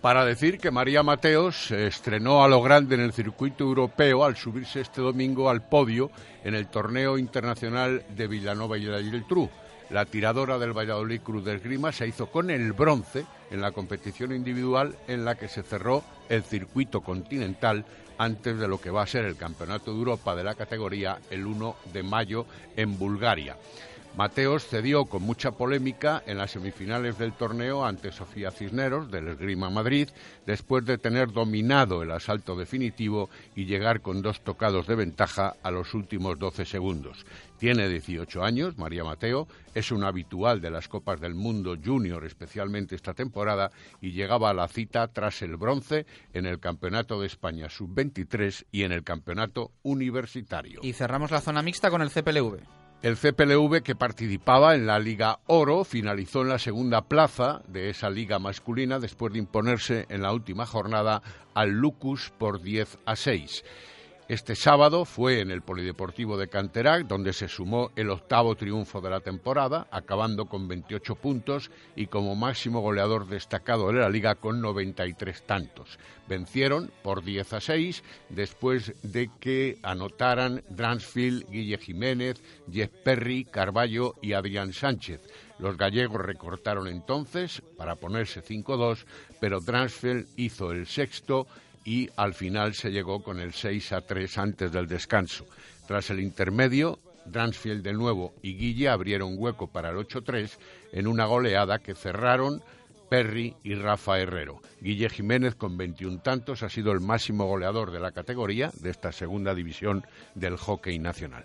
para decir que María Mateos estrenó a lo grande en el circuito europeo al subirse este domingo al podio en el torneo internacional de Villanova y la Geltrú. La tiradora del Valladolid Cruz de Esgrima se hizo con el bronce en la competición individual en la que se cerró el circuito continental antes de lo que va a ser el Campeonato de Europa de la categoría el 1 de mayo en Bulgaria. Mateos cedió con mucha polémica en las semifinales del torneo ante Sofía Cisneros del Esgrima Madrid, después de tener dominado el asalto definitivo y llegar con dos tocados de ventaja a los últimos 12 segundos. Tiene 18 años, María Mateo, es un habitual de las Copas del Mundo Junior, especialmente esta temporada, y llegaba a la cita tras el bronce en el Campeonato de España Sub-23 y en el Campeonato Universitario. Y cerramos la zona mixta con el CPLV. El CPLV, que participaba en la Liga Oro, finalizó en la segunda plaza de esa liga masculina después de imponerse en la última jornada al Lucus por 10 a 6. Este sábado fue en el Polideportivo de Canterac, donde se sumó el octavo triunfo de la temporada, acabando con 28 puntos y como máximo goleador destacado de la liga con 93 tantos. Vencieron por 10 a 6 después de que anotaran Dransfield, Guille Jiménez, Jeff Perry, Carballo y Adrián Sánchez. Los gallegos recortaron entonces para ponerse 5-2, pero Dransfield hizo el sexto y al final se llegó con el 6 a 3 antes del descanso. Tras el intermedio, Dransfield de nuevo y Guille abrieron hueco para el 8-3 en una goleada que cerraron Perry y Rafa Herrero. Guille Jiménez, con 21 tantos, ha sido el máximo goleador de la categoría de esta segunda división del hockey nacional.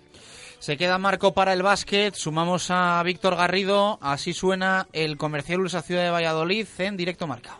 Se queda Marco para el básquet, sumamos a Víctor Garrido, así suena el comercial Ulsa Ciudad de Valladolid en directo marca.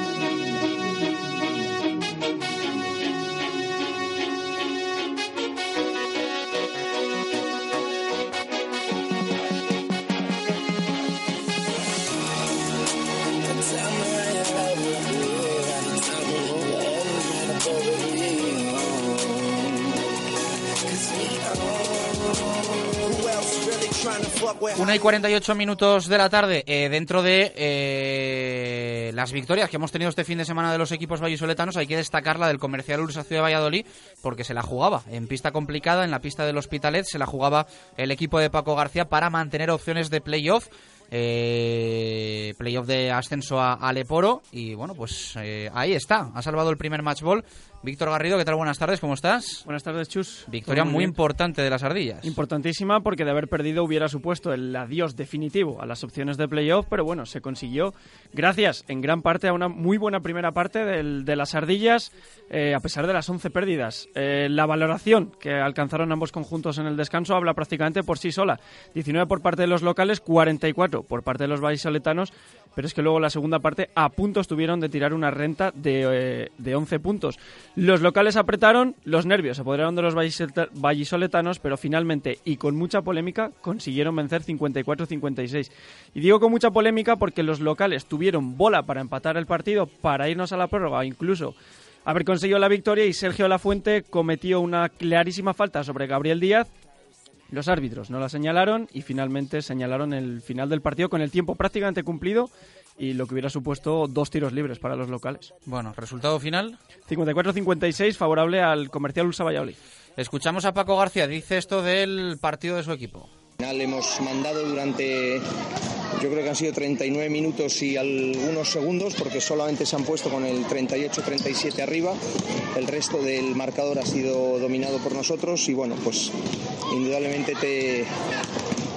1 y 48 minutos de la tarde, eh, dentro de eh, las victorias que hemos tenido este fin de semana de los equipos vallisoletanos, hay que destacar la del Comercial Ursa Ciudad Valladolid, porque se la jugaba en pista complicada, en la pista del Hospitalet, se la jugaba el equipo de Paco García para mantener opciones de playoff. Eh, playoff de ascenso a, Aleporo y bueno pues ahí está ha salvado el primer match ball Víctor Garrido, ¿qué tal? Buenas tardes, ¿cómo estás? Buenas tardes, Chus. Victoria muy bien. importante de las ardillas. Importantísima porque de haber perdido hubiera supuesto el adiós definitivo a las opciones de playoff, pero bueno, se consiguió gracias en gran parte a una muy buena primera parte del- de las ardillas, eh, a pesar de las 11 pérdidas. Eh, la valoración que alcanzaron ambos conjuntos en el descanso habla prácticamente por sí sola. 19 por parte de los locales, 44 por parte de los vallisoletanos, pero es que luego la segunda parte a punto estuvieron de tirar una renta de, eh, de 11 puntos. Los locales apretaron, los nervios se apoderaron de los vallisoleta- vallisoletanos, pero finalmente y con mucha polémica consiguieron vencer 54-56. Y digo con mucha polémica porque los locales tuvieron bola para empatar el partido, para irnos a la prórroga, incluso haber conseguido la victoria y Sergio Lafuente cometió una clarísima falta sobre Gabriel Díaz. Los árbitros no la señalaron y finalmente señalaron el final del partido con el tiempo prácticamente cumplido y lo que hubiera supuesto dos tiros libres para los locales. Bueno, resultado final. 54-56 favorable al comercial Ulsa Valladolid. Escuchamos a Paco García, dice esto del partido de su equipo. Hemos mandado durante, yo creo que han sido 39 minutos y algunos segundos, porque solamente se han puesto con el 38-37 arriba. El resto del marcador ha sido dominado por nosotros y bueno, pues indudablemente te,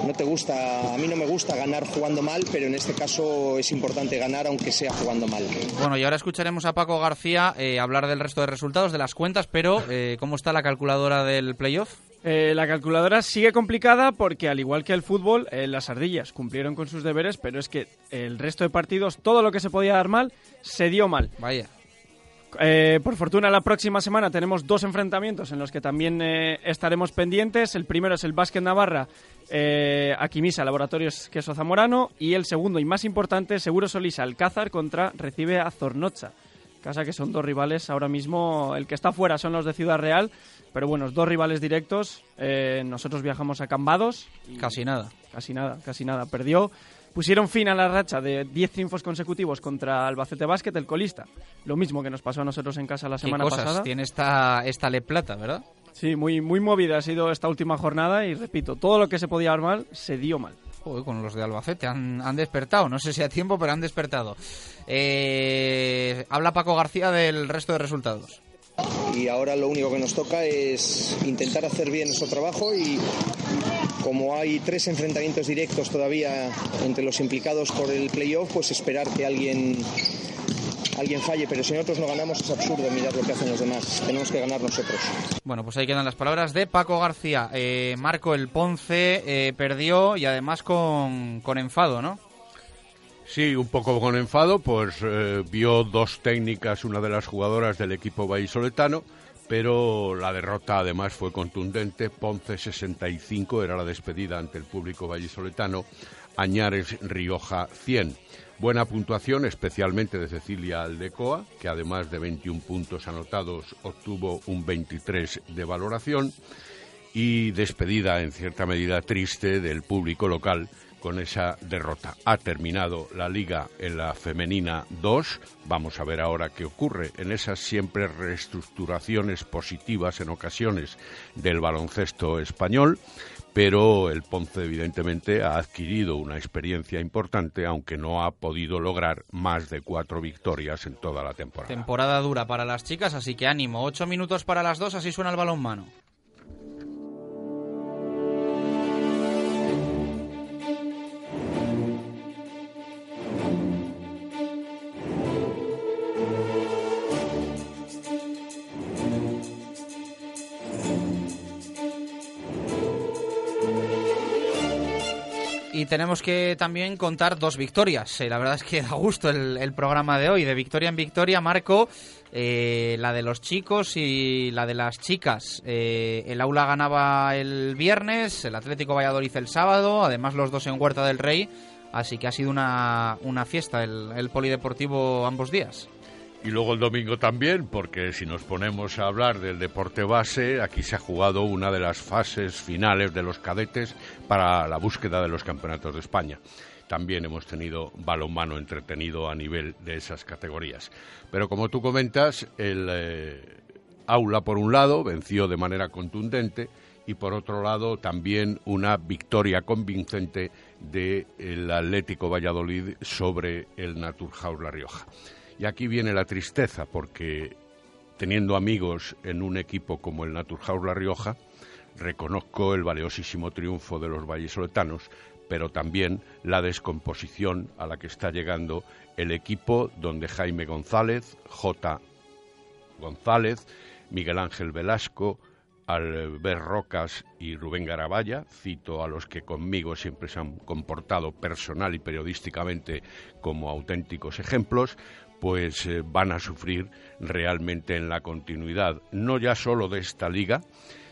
no te gusta, a mí no me gusta ganar jugando mal, pero en este caso es importante ganar aunque sea jugando mal. Bueno, y ahora escucharemos a Paco García eh, hablar del resto de resultados, de las cuentas, pero eh, ¿cómo está la calculadora del playoff? Eh, la calculadora sigue complicada porque, al igual que el fútbol, eh, las ardillas cumplieron con sus deberes, pero es que el resto de partidos, todo lo que se podía dar mal, se dio mal. Vaya. Eh, por fortuna, la próxima semana tenemos dos enfrentamientos en los que también estaremos pendientes. El primero es el Básquet Navarra, Aquimisa, Laboratorios Queso Zamorano. Y el segundo y más importante, Seguro Solís Alcázar contra Recibe a Zornocha. Casa que son dos rivales ahora mismo. El que está fuera son los de Ciudad Real. Pero bueno, dos rivales directos. Eh, nosotros viajamos a Cambados. y- Casi nada. Casi nada, casi nada. Perdió. Pusieron fin a la racha de 10 triunfos consecutivos contra Albacete Basket, el colista. Lo mismo que nos pasó a nosotros en casa la ¿Qué semana cosas pasada. tiene esta, esta Le Plata, verdad? Sí, muy, muy movida ha sido esta última jornada y repito, todo lo que se podía dar mal, se dio mal. Joder, con los de Albacete han, han despertado, no sé si a tiempo, pero han despertado. Eh, habla Paco García del resto de resultados. Y ahora lo único que nos toca es intentar hacer bien nuestro trabajo y como hay tres enfrentamientos directos todavía entre los implicados por el playoff, pues esperar que alguien alguien falle, pero si nosotros no ganamos es absurdo mirar lo que hacen los demás, tenemos que ganar nosotros. Bueno, pues ahí quedan las palabras de Paco García. Eh, Marco el Ponce eh, perdió y además con, con enfado, ¿no? Sí, un poco con enfado, pues eh, vio dos técnicas una de las jugadoras del equipo vallisoletano, pero la derrota además fue contundente. Ponce 65 era la despedida ante el público vallisoletano, Añares Rioja 100. Buena puntuación, especialmente de Cecilia Aldecoa, que además de 21 puntos anotados obtuvo un 23 de valoración y despedida en cierta medida triste del público local con esa derrota. Ha terminado la liga en la femenina 2. Vamos a ver ahora qué ocurre en esas siempre reestructuraciones positivas en ocasiones del baloncesto español. Pero el Ponce evidentemente ha adquirido una experiencia importante, aunque no ha podido lograr más de cuatro victorias en toda la temporada. Temporada dura para las chicas, así que ánimo. Ocho minutos para las dos, así suena el balón mano. Y tenemos que también contar dos victorias. Eh, la verdad es que da gusto el, el programa de hoy. De victoria en victoria, Marco, eh, la de los chicos y la de las chicas. Eh, el aula ganaba el viernes, el Atlético Valladolid el sábado, además los dos en Huerta del Rey. Así que ha sido una, una fiesta el, el polideportivo ambos días. Y luego el domingo también, porque si nos ponemos a hablar del deporte base, aquí se ha jugado una de las fases finales de los cadetes para la búsqueda de los campeonatos de España. También hemos tenido balonmano entretenido a nivel de esas categorías. Pero como tú comentas, el eh, aula por un lado venció de manera contundente y por otro lado también una victoria convincente del Atlético Valladolid sobre el Naturhaus La Rioja. Y aquí viene la tristeza, porque teniendo amigos en un equipo como el Naturhaus La Rioja, reconozco el valiosísimo triunfo de los vallesoletanos, pero también la descomposición a la que está llegando el equipo donde Jaime González, J. González, Miguel Ángel Velasco, Albert Rocas y Rubén Garabaya, cito a los que conmigo siempre se han comportado personal y periodísticamente como auténticos ejemplos, pues eh, van a sufrir realmente en la continuidad, no ya solo de esta liga,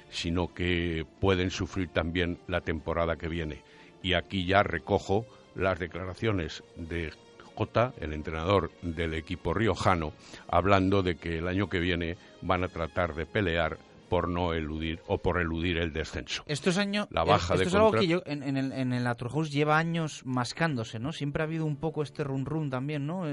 sino que pueden sufrir también la temporada que viene. Y aquí ya recojo las declaraciones de Jota, el entrenador del equipo riojano, hablando de que el año que viene van a tratar de pelear por no eludir o por eludir el descenso. Esto es, año, la baja esto de es algo que yo, en, en el, en el lleva años mascándose, ¿no? Siempre ha habido un poco este run run también, ¿no?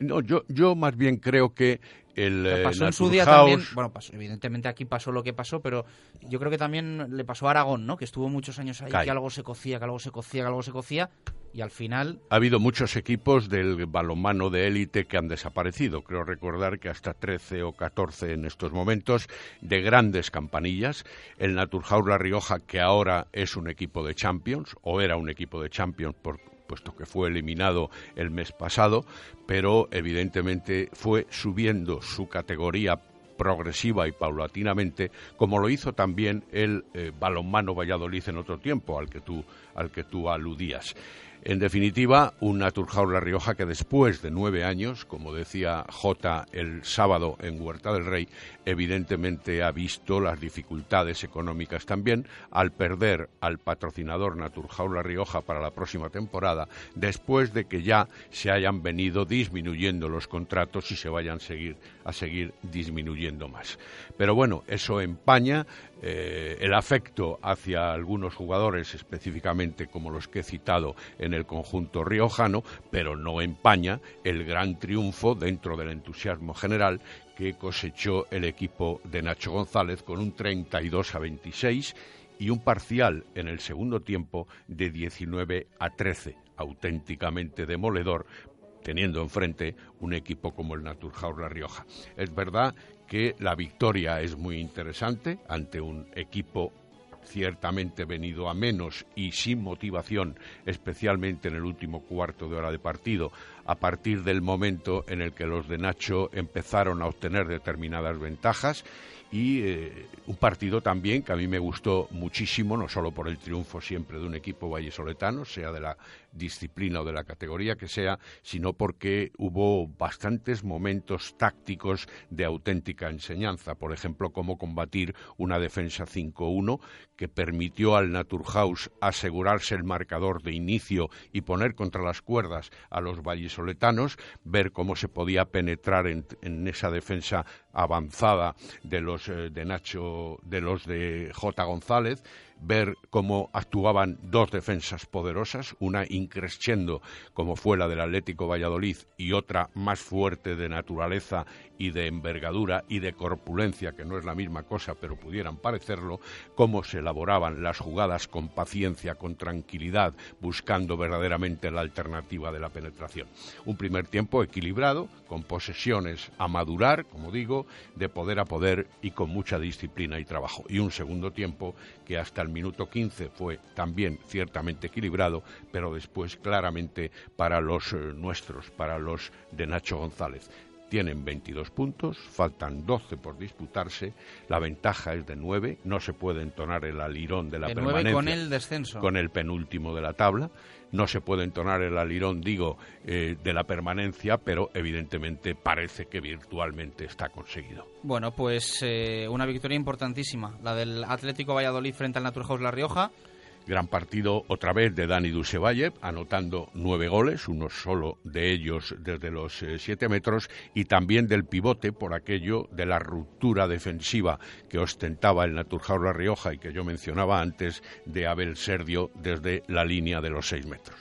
No, yo, yo más bien creo que el eh, pasó en su día también, bueno, pasó, evidentemente aquí pasó lo que pasó, pero yo creo que también le pasó a Aragón, ¿no? Que estuvo muchos años ahí, que algo se cocía, que algo se cocía, que algo se cocía, y al final Ha habido muchos equipos del balonmano de élite que han desaparecido. Creo recordar que hasta 13 o 14 en estos momentos de grandes campanillas. El Naturhaus La Rioja, que ahora es un equipo de Champions, o era un equipo de Champions, por, puesto que fue eliminado el mes pasado, pero evidentemente fue subiendo su categoría progresiva y paulatinamente, como lo hizo también el eh, balonmano Valladolid en otro tiempo, al que tú, al que tú aludías. En definitiva, un Naturhaus La Rioja que después de nueve años, como decía J el sábado en Huerta del Rey, evidentemente ha visto las dificultades económicas también al perder al patrocinador Naturhaus La Rioja para la próxima temporada, después de que ya se hayan venido disminuyendo los contratos y se vayan seguir, a seguir disminuyendo más. Pero bueno, eso empaña eh, el afecto hacia algunos jugadores, específicamente como los que he citado en el conjunto riojano, pero no empaña el gran triunfo dentro del entusiasmo general que cosechó el equipo de Nacho González con un 32 a 26 y un parcial en el segundo tiempo de 19 a 13, auténticamente demoledor teniendo enfrente un equipo como el Naturhaus La Rioja. Es verdad que la victoria es muy interesante ante un equipo ciertamente venido a menos y sin motivación, especialmente en el último cuarto de hora de partido, a partir del momento en el que los de Nacho empezaron a obtener determinadas ventajas y eh, un partido también que a mí me gustó muchísimo, no solo por el triunfo siempre de un equipo vallesoletano, sea de la disciplina o de la categoría que sea, sino porque hubo bastantes momentos tácticos de auténtica enseñanza. Por ejemplo, cómo combatir una defensa 5-1 que permitió al Naturhaus asegurarse el marcador de inicio y poner contra las cuerdas a los vallesoletanos, ver cómo se podía penetrar en, en esa defensa avanzada de los eh, de Nacho, de los de J. González, ver cómo actuaban dos defensas poderosas, una increscendo como fue la del Atlético Valladolid y otra más fuerte de naturaleza y de envergadura y de corpulencia, que no es la misma cosa, pero pudieran parecerlo, cómo se elaboraban las jugadas con paciencia, con tranquilidad, buscando verdaderamente la alternativa de la penetración. Un primer tiempo equilibrado, con posesiones a madurar, como digo, de poder a poder y con mucha disciplina y trabajo. Y un segundo tiempo que hasta el minuto 15 fue también ciertamente equilibrado, pero después claramente para los eh, nuestros, para los de Nacho González. Tienen 22 puntos, faltan 12 por disputarse, la ventaja es de 9, no se puede entonar el alirón de la De permanencia con el descenso. con el penúltimo de la tabla. No se puede entonar el alirón, digo, eh, de la permanencia, pero evidentemente parece que virtualmente está conseguido. Bueno, pues eh, una victoria importantísima, la del Atlético Valladolid frente al Naturhaus La Rioja. Gran partido otra vez de Dani Dusevalle, anotando nueve goles, uno solo de ellos desde los eh, siete metros, y también del pivote por aquello de la ruptura defensiva que ostentaba el Naturhaus La Rioja y que yo mencionaba antes de Abel Serdio desde la línea de los seis metros.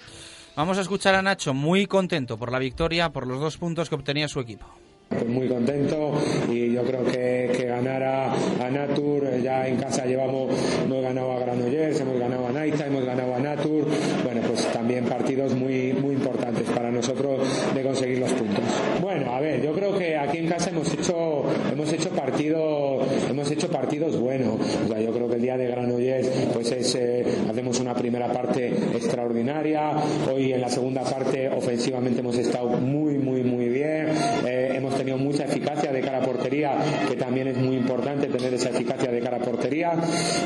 Vamos a escuchar a Nacho muy contento por la victoria, por los dos puntos que obtenía su equipo. Pues muy contento y yo creo que, que ganar a, a Natur Ya en casa llevamos, hemos ganado a Granollers, hemos ganado a Naita, hemos ganado a Natur. Bueno, pues también partidos muy, muy importantes para nosotros de conseguir los puntos. Bueno, a ver, yo creo que aquí en casa hemos hecho, hemos hecho partidos, hemos hecho partidos buenos. O sea, yo creo que el día de Granollers, pues es, eh, hacemos una primera parte extraordinaria. Hoy en la segunda parte ofensivamente hemos estado muy, muy, muy bien. Eh, hemos tenido mucha eficacia de cara a que también es muy importante tener esa eficacia de cara a portería.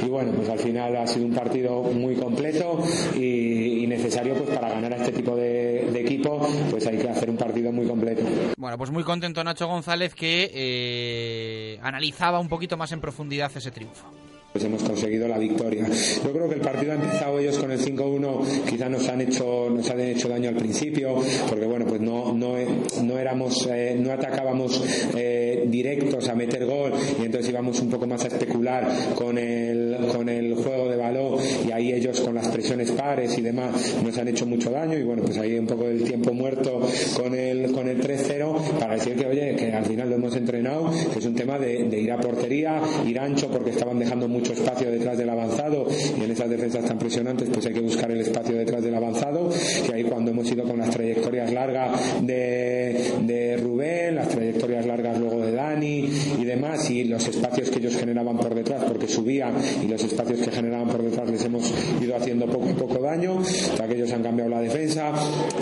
Y bueno, pues al final ha sido un partido muy completo y, necesario pues para ganar a este tipo de, de equipos, pues hay que hacer un partido muy completo. Bueno, pues muy contento Nacho González que eh, analizaba un poquito más en profundidad ese triunfo pues hemos conseguido la victoria. Yo creo que el partido ha empezado ellos con el 5-1, quizá nos han hecho nos han hecho daño al principio, porque bueno, pues no no, no éramos eh, no atacábamos eh, directos a meter gol y entonces íbamos un poco más a especular con el con el juego de balón y ahí ellos con las presiones pares y demás nos han hecho mucho daño y bueno, pues ahí un poco del tiempo muerto con el con el 3-0 para decir que oye, que al final lo hemos entrenado, que es un tema de, de ir a portería, ir ancho porque estaban dejando mucho mucho espacio detrás del avanzado y en esas defensas tan presionantes pues hay que buscar el espacio detrás del avanzado y ahí cuando hemos ido con las trayectorias largas de, de Rubén, las trayectorias largas luego de Dani y demás y los espacios que ellos generaban por detrás porque subían y los espacios que generaban por detrás les hemos ido haciendo poco a poco daño, hasta que ellos han cambiado la defensa,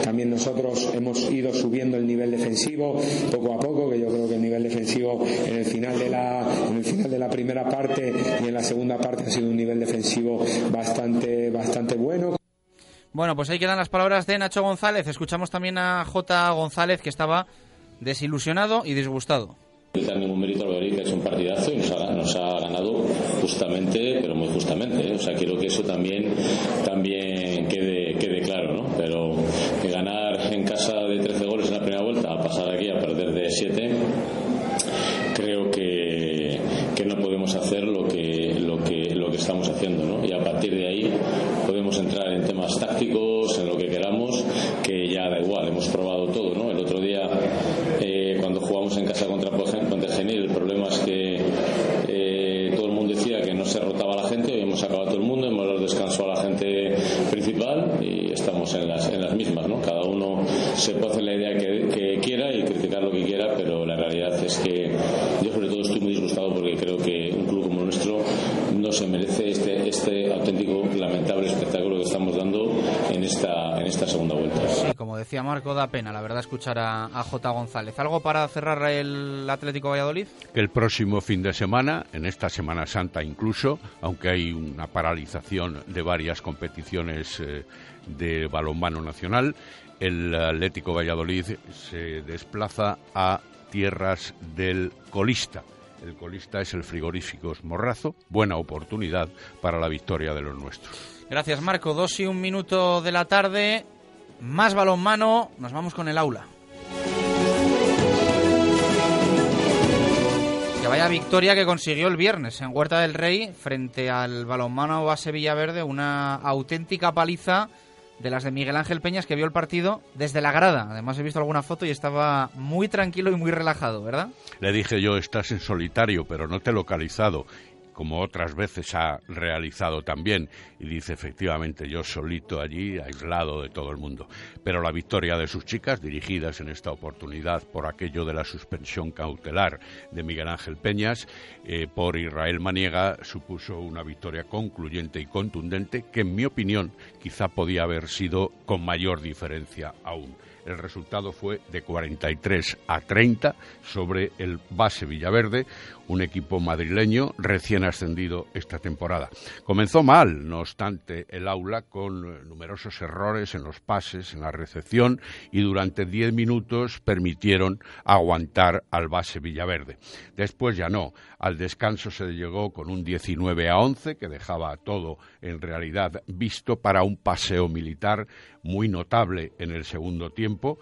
también nosotros hemos ido subiendo el nivel defensivo poco a poco, que yo creo que el nivel defensivo en el final de la, en el final de la primera parte y en la segunda parte ha sido un nivel defensivo bastante, bastante bueno. Bueno, pues ahí quedan las palabras de Nacho González. Escuchamos también a J. González que estaba desilusionado y disgustado. Ningún mérito al Valladolid que ha hecho un partidazo y nos ha, nos ha ganado justamente, pero muy justamente. ¿eh? O sea, quiero que eso también, también quede, quede claro, ¿no? Pero que ganar en casa de 13 goles en la primera vuelta, a pasar aquí a perder de 7, creo que, que no podemos hacer estamos haciendo, ¿no? Y a partir de ahí podemos entrar en temas tácticos, en lo que queramos, que ya da igual, hemos probado todo, ¿no? El otro día, eh, cuando jugamos en casa contra Genil, el problema es que eh, todo el mundo decía que no se rotaba la gente, hoy hemos acabado todo el mundo, hemos dado descanso a la gente principal y estamos en las, en las mismas, ¿no? Cada uno se puede hacer la idea que, que quiera y criticar lo que quiera, pero la realidad es que yo sobre todo estoy muy disgustado porque creo que un club como el nuestro no se merece este, este auténtico lamentable espectáculo que estamos dando en esta, en esta segunda vuelta. Sí, como decía Marco, da pena, la verdad, escuchar a, a J. González. ¿Algo para cerrar el Atlético Valladolid? Que el próximo fin de semana, en esta Semana Santa incluso, aunque hay una paralización de varias competiciones eh, de balonmano nacional, el Atlético Valladolid se desplaza a tierras del colista. El colista es el frigoríficos Morrazo. Buena oportunidad para la victoria de los nuestros. Gracias, Marco. Dos y un minuto de la tarde. Más balonmano. Nos vamos con el aula. Que vaya victoria que consiguió el viernes en Huerta del Rey frente al balonmano base Villaverde. Una auténtica paliza de las de Miguel Ángel Peñas que vio el partido desde la grada. Además he visto alguna foto y estaba muy tranquilo y muy relajado, ¿verdad? Le dije yo, estás en solitario, pero no te he localizado como otras veces ha realizado también, y dice efectivamente yo solito allí, aislado de todo el mundo. Pero la victoria de sus chicas, dirigidas en esta oportunidad por aquello de la suspensión cautelar de Miguel Ángel Peñas, eh, por Israel Maniega, supuso una victoria concluyente y contundente que, en mi opinión, quizá podía haber sido con mayor diferencia aún. El resultado fue de 43 a 30 sobre el base Villaverde, un equipo madrileño recién ascendido esta temporada. Comenzó mal, no obstante, el aula con numerosos errores en los pases, en la recepción y durante 10 minutos permitieron aguantar al base Villaverde. Después ya no. Al descanso se llegó con un 19 a 11 que dejaba todo en realidad visto para un paseo militar muy notable en el segundo tiempo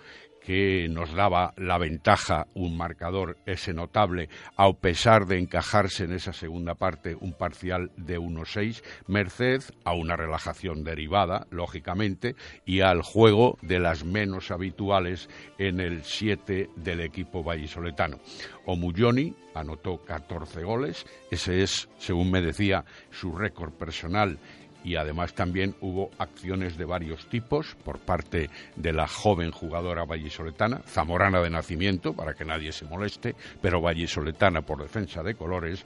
que nos daba la ventaja, un marcador ese notable, a pesar de encajarse en esa segunda parte un parcial de 1-6, merced a una relajación derivada, lógicamente, y al juego de las menos habituales en el 7 del equipo vallisoletano. Omulloni anotó 14 goles, ese es, según me decía, su récord personal y además también hubo acciones de varios tipos por parte de la joven jugadora vallisoletana, zamorana de nacimiento, para que nadie se moleste, pero vallisoletana por defensa de colores,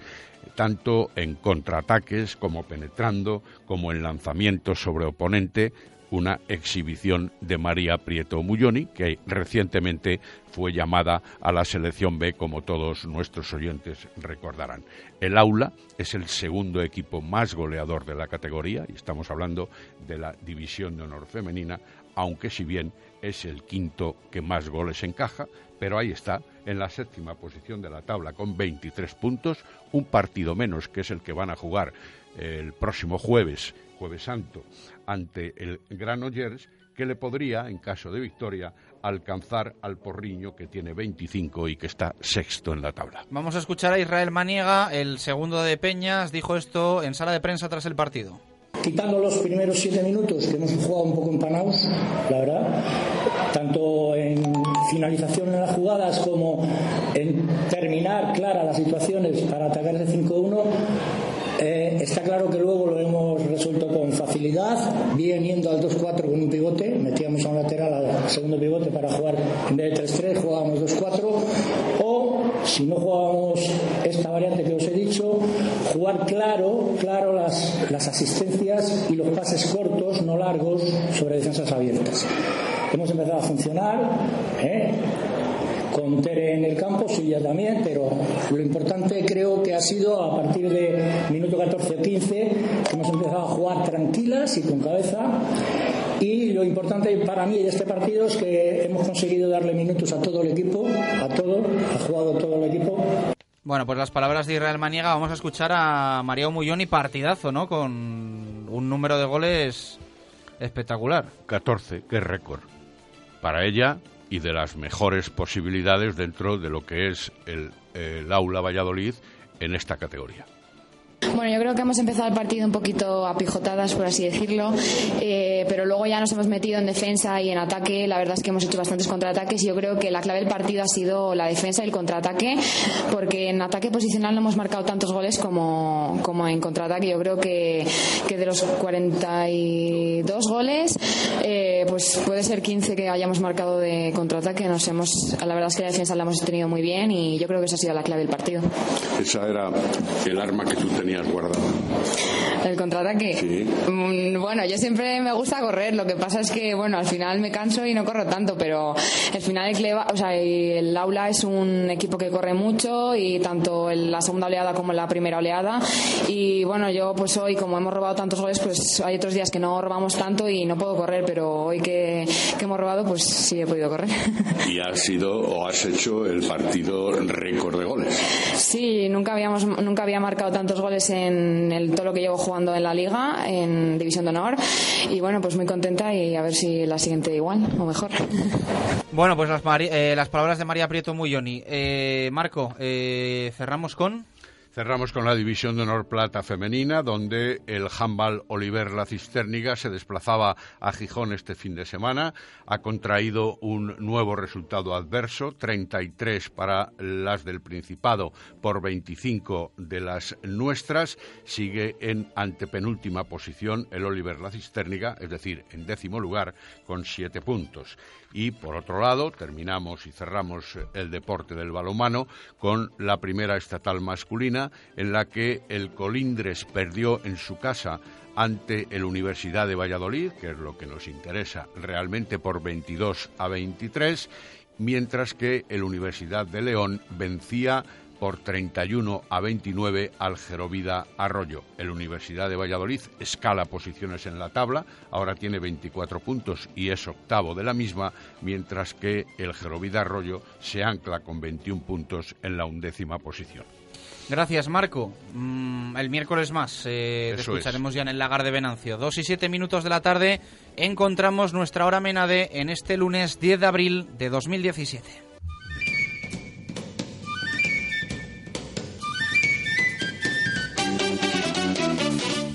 tanto en contraataques como penetrando, como en lanzamientos sobre oponente, una exhibición de María Prieto Mulloni, que recientemente fue llamada a la selección B, como todos nuestros oyentes recordarán. El Aula es el segundo equipo más goleador de la categoría, y estamos hablando de la División de Honor Femenina, aunque si bien es el quinto que más goles encaja, pero ahí está, en la séptima posición de la tabla con 23 puntos, un partido menos que es el que van a jugar el próximo jueves, jueves santo, ante el Granollers, que le podría, en caso de victoria, alcanzar al Porriño, que tiene 25 y que está sexto en la tabla. Vamos a escuchar a Israel Maniega, el segundo de Peñas, dijo esto en sala de prensa tras el partido. Quitando los primeros siete minutos, que hemos jugado un poco empanados, la verdad, tanto en finalización en las jugadas como en terminar claras las situaciones para atacar el 5-1, eh, está claro que luego lo hemos resuelto con facilidad, bien yendo al 2-4 con un pivote, metíamos a un lateral al segundo pivote para jugar en vez de 3-3, jugábamos 2-4, o si no jugábamos esta variante que os he dicho, jugar claro, claro las, las asistencias y los pases cortos, no largos, sobre defensas abiertas. Hemos empezado a funcionar, ¿eh? Con Tere en el campo, suya también, pero lo importante creo que ha sido a partir de minuto 14 o 15 que hemos empezado a jugar tranquilas y con cabeza. Y lo importante para mí de este partido es que hemos conseguido darle minutos a todo el equipo, a todo, ha jugado todo el equipo. Bueno, pues las palabras de Israel Maniega, vamos a escuchar a María Mullón y partidazo, ¿no? Con un número de goles espectacular. 14, qué récord. Para ella, y de las mejores posibilidades dentro de lo que es el, el Aula Valladolid en esta categoría. Bueno, yo creo que hemos empezado el partido un poquito a pijotadas, por así decirlo, eh, pero luego ya nos hemos metido en defensa y en ataque. La verdad es que hemos hecho bastantes contraataques yo creo que la clave del partido ha sido la defensa y el contraataque, porque en ataque posicional no hemos marcado tantos goles como, como en contraataque. Yo creo que, que de los 42 goles, eh, pues puede ser 15 que hayamos marcado de contraataque. Nos hemos, la verdad es que la defensa la hemos tenido muy bien y yo creo que esa ha sido la clave del partido. Esa era el arma que tú tenías guardada. ¿El contraataque? Sí. Mm, Bueno, yo siempre me gusta correr. Lo que pasa es que, bueno, al final me canso y no corro tanto, pero al final el, Cleva- o sea, el Aula es un equipo que corre mucho y tanto en la segunda oleada como en la primera oleada. Y bueno, yo pues hoy, como hemos robado tantos goles, pues hay otros días que no robamos tanto y no puedo correr, pero hoy que, que hemos robado, pues sí he podido correr. Y has sido o has hecho el partido récord de goles. Sí, nunca habíamos nunca había marcado tantos goles en el, todo lo que llevo jugando en la liga, en División de Honor. Y bueno, pues muy contenta y a ver si la siguiente igual o mejor. Bueno, pues eh, las palabras de María Prieto Mulloni. Eh, Marco, eh, cerramos con... Cerramos con la División de Honor Plata Femenina, donde el handball Oliver La Cisterniga se desplazaba a Gijón este fin de semana. Ha contraído un nuevo resultado adverso, 33 para las del Principado por 25 de las nuestras. Sigue en antepenúltima posición el Oliver La Cisterniga, es decir, en décimo lugar, con siete puntos. Y por otro lado, terminamos y cerramos el deporte del balonmano con la primera estatal masculina, en la que el Colindres perdió en su casa ante el Universidad de Valladolid, que es lo que nos interesa realmente por 22 a 23, mientras que el Universidad de León vencía por 31 a 29 al Gerovida Arroyo. El Universidad de Valladolid escala posiciones en la tabla, ahora tiene 24 puntos y es octavo de la misma, mientras que el Gerovida Arroyo se ancla con 21 puntos en la undécima posición. Gracias, Marco. Mm, el miércoles más eh, te escucharemos ya en el lagar de Venancio. Dos y siete minutos de la tarde encontramos nuestra hora menade en este lunes 10 de abril de 2017.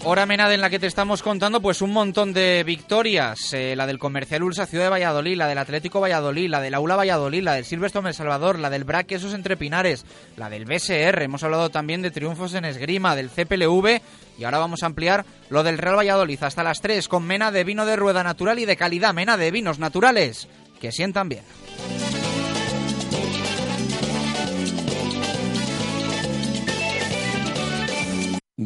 Hora menade en la que te estamos contando pues un montón de victorias. Eh, la del Comercial Ulsa Ciudad de Valladolid, la del Atlético Valladolid, la del Aula Valladolid, la del Silverstone El Salvador, la del BRAC Quesos Entre Pinares, la del BSR. Hemos hablado también de triunfos en esgrima, del CPLV y ahora vamos a ampliar lo del Real Valladolid hasta las 3 con mena de vino de rueda natural y de calidad, mena de vinos naturales que sientan bien.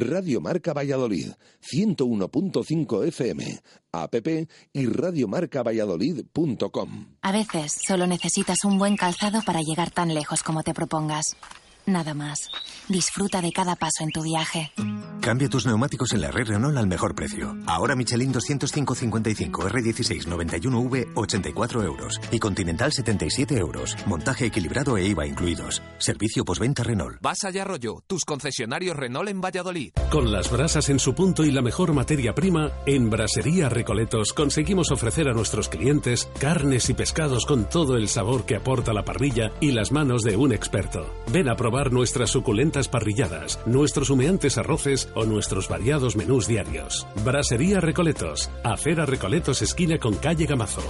Radio Marca Valladolid, 101.5 FM, app y radiomarcavalladolid.com. A veces solo necesitas un buen calzado para llegar tan lejos como te propongas. Nada más. Disfruta de cada paso en tu viaje. Cambia tus neumáticos en la red Renault al mejor precio. Ahora Michelin 205-55 R16 91V 84 euros y Continental 77 euros. Montaje equilibrado e IVA incluidos. Servicio postventa Renault. Vas allá Arroyo, tus concesionarios Renault en Valladolid. Con las brasas en su punto y la mejor materia prima, en Brasería Recoletos conseguimos ofrecer a nuestros clientes carnes y pescados con todo el sabor que aporta la parrilla y las manos de un experto. Ven a probar nuestras suculentas parrilladas, nuestros humeantes arroces o nuestros variados menús diarios. Brasería Recoletos, Acera Recoletos esquina con calle Gamazo.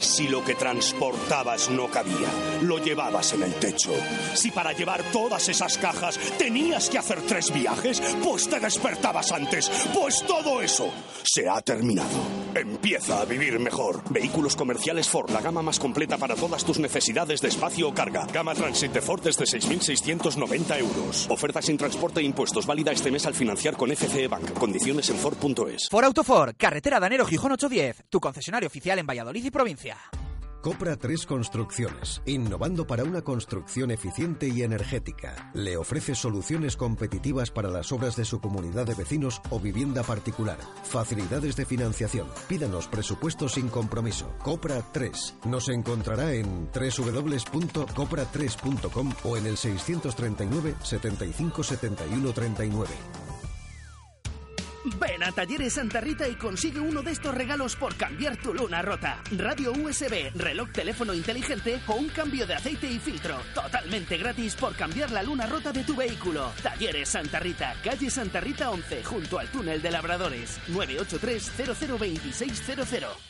Si lo que transportabas no cabía, lo llevabas en el techo. Si para llevar todas esas cajas tenías que hacer tres viajes, pues te despertabas antes. Pues todo eso se ha terminado. Empieza a vivir mejor. Vehículos comerciales Ford, la gama más completa para todas tus necesidades de espacio o carga. Gama Transit de Ford desde 6.690 euros. Oferta sin transporte e impuestos válida este mes al financiar con FCE Bank. Condiciones en Ford.es. For Autofor, carretera Danero Gijón 810, tu concesionario oficial en Valladolid y provincia. Copra 3 Construcciones, innovando para una construcción eficiente y energética. Le ofrece soluciones competitivas para las obras de su comunidad de vecinos o vivienda particular. Facilidades de financiación. Pídanos presupuestos sin compromiso. Copra 3. Nos encontrará en www.copra3.com o en el 639 75 71 39. Ven a Talleres Santa Rita y consigue uno de estos regalos por cambiar tu luna rota. Radio USB, reloj teléfono inteligente o un cambio de aceite y filtro. Totalmente gratis por cambiar la luna rota de tu vehículo. Talleres Santa Rita, calle Santa Rita 11, junto al túnel de Labradores. 983 002600.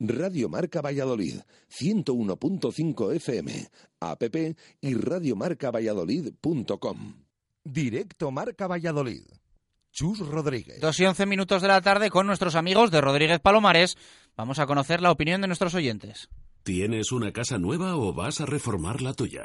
Radio Marca Valladolid, 101.5 FM, app y radiomarcavalladolid.com. Directo Marca Valladolid. Chus Rodríguez. Dos y once minutos de la tarde con nuestros amigos de Rodríguez Palomares. Vamos a conocer la opinión de nuestros oyentes. ¿Tienes una casa nueva o vas a reformar la tuya?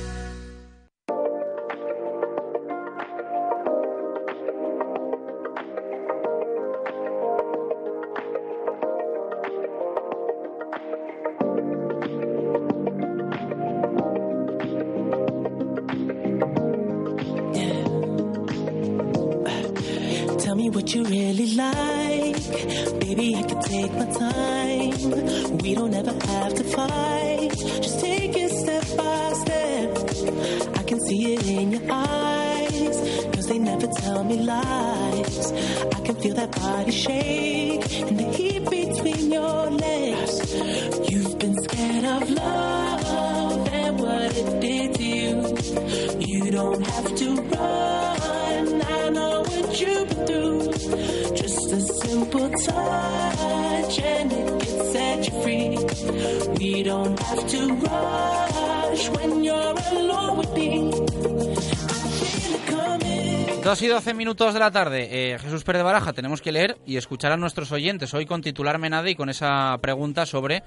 2 y 12 minutos de la tarde. Eh, Jesús Pérez de Baraja, tenemos que leer y escuchar a nuestros oyentes hoy con titular Menade y con esa pregunta sobre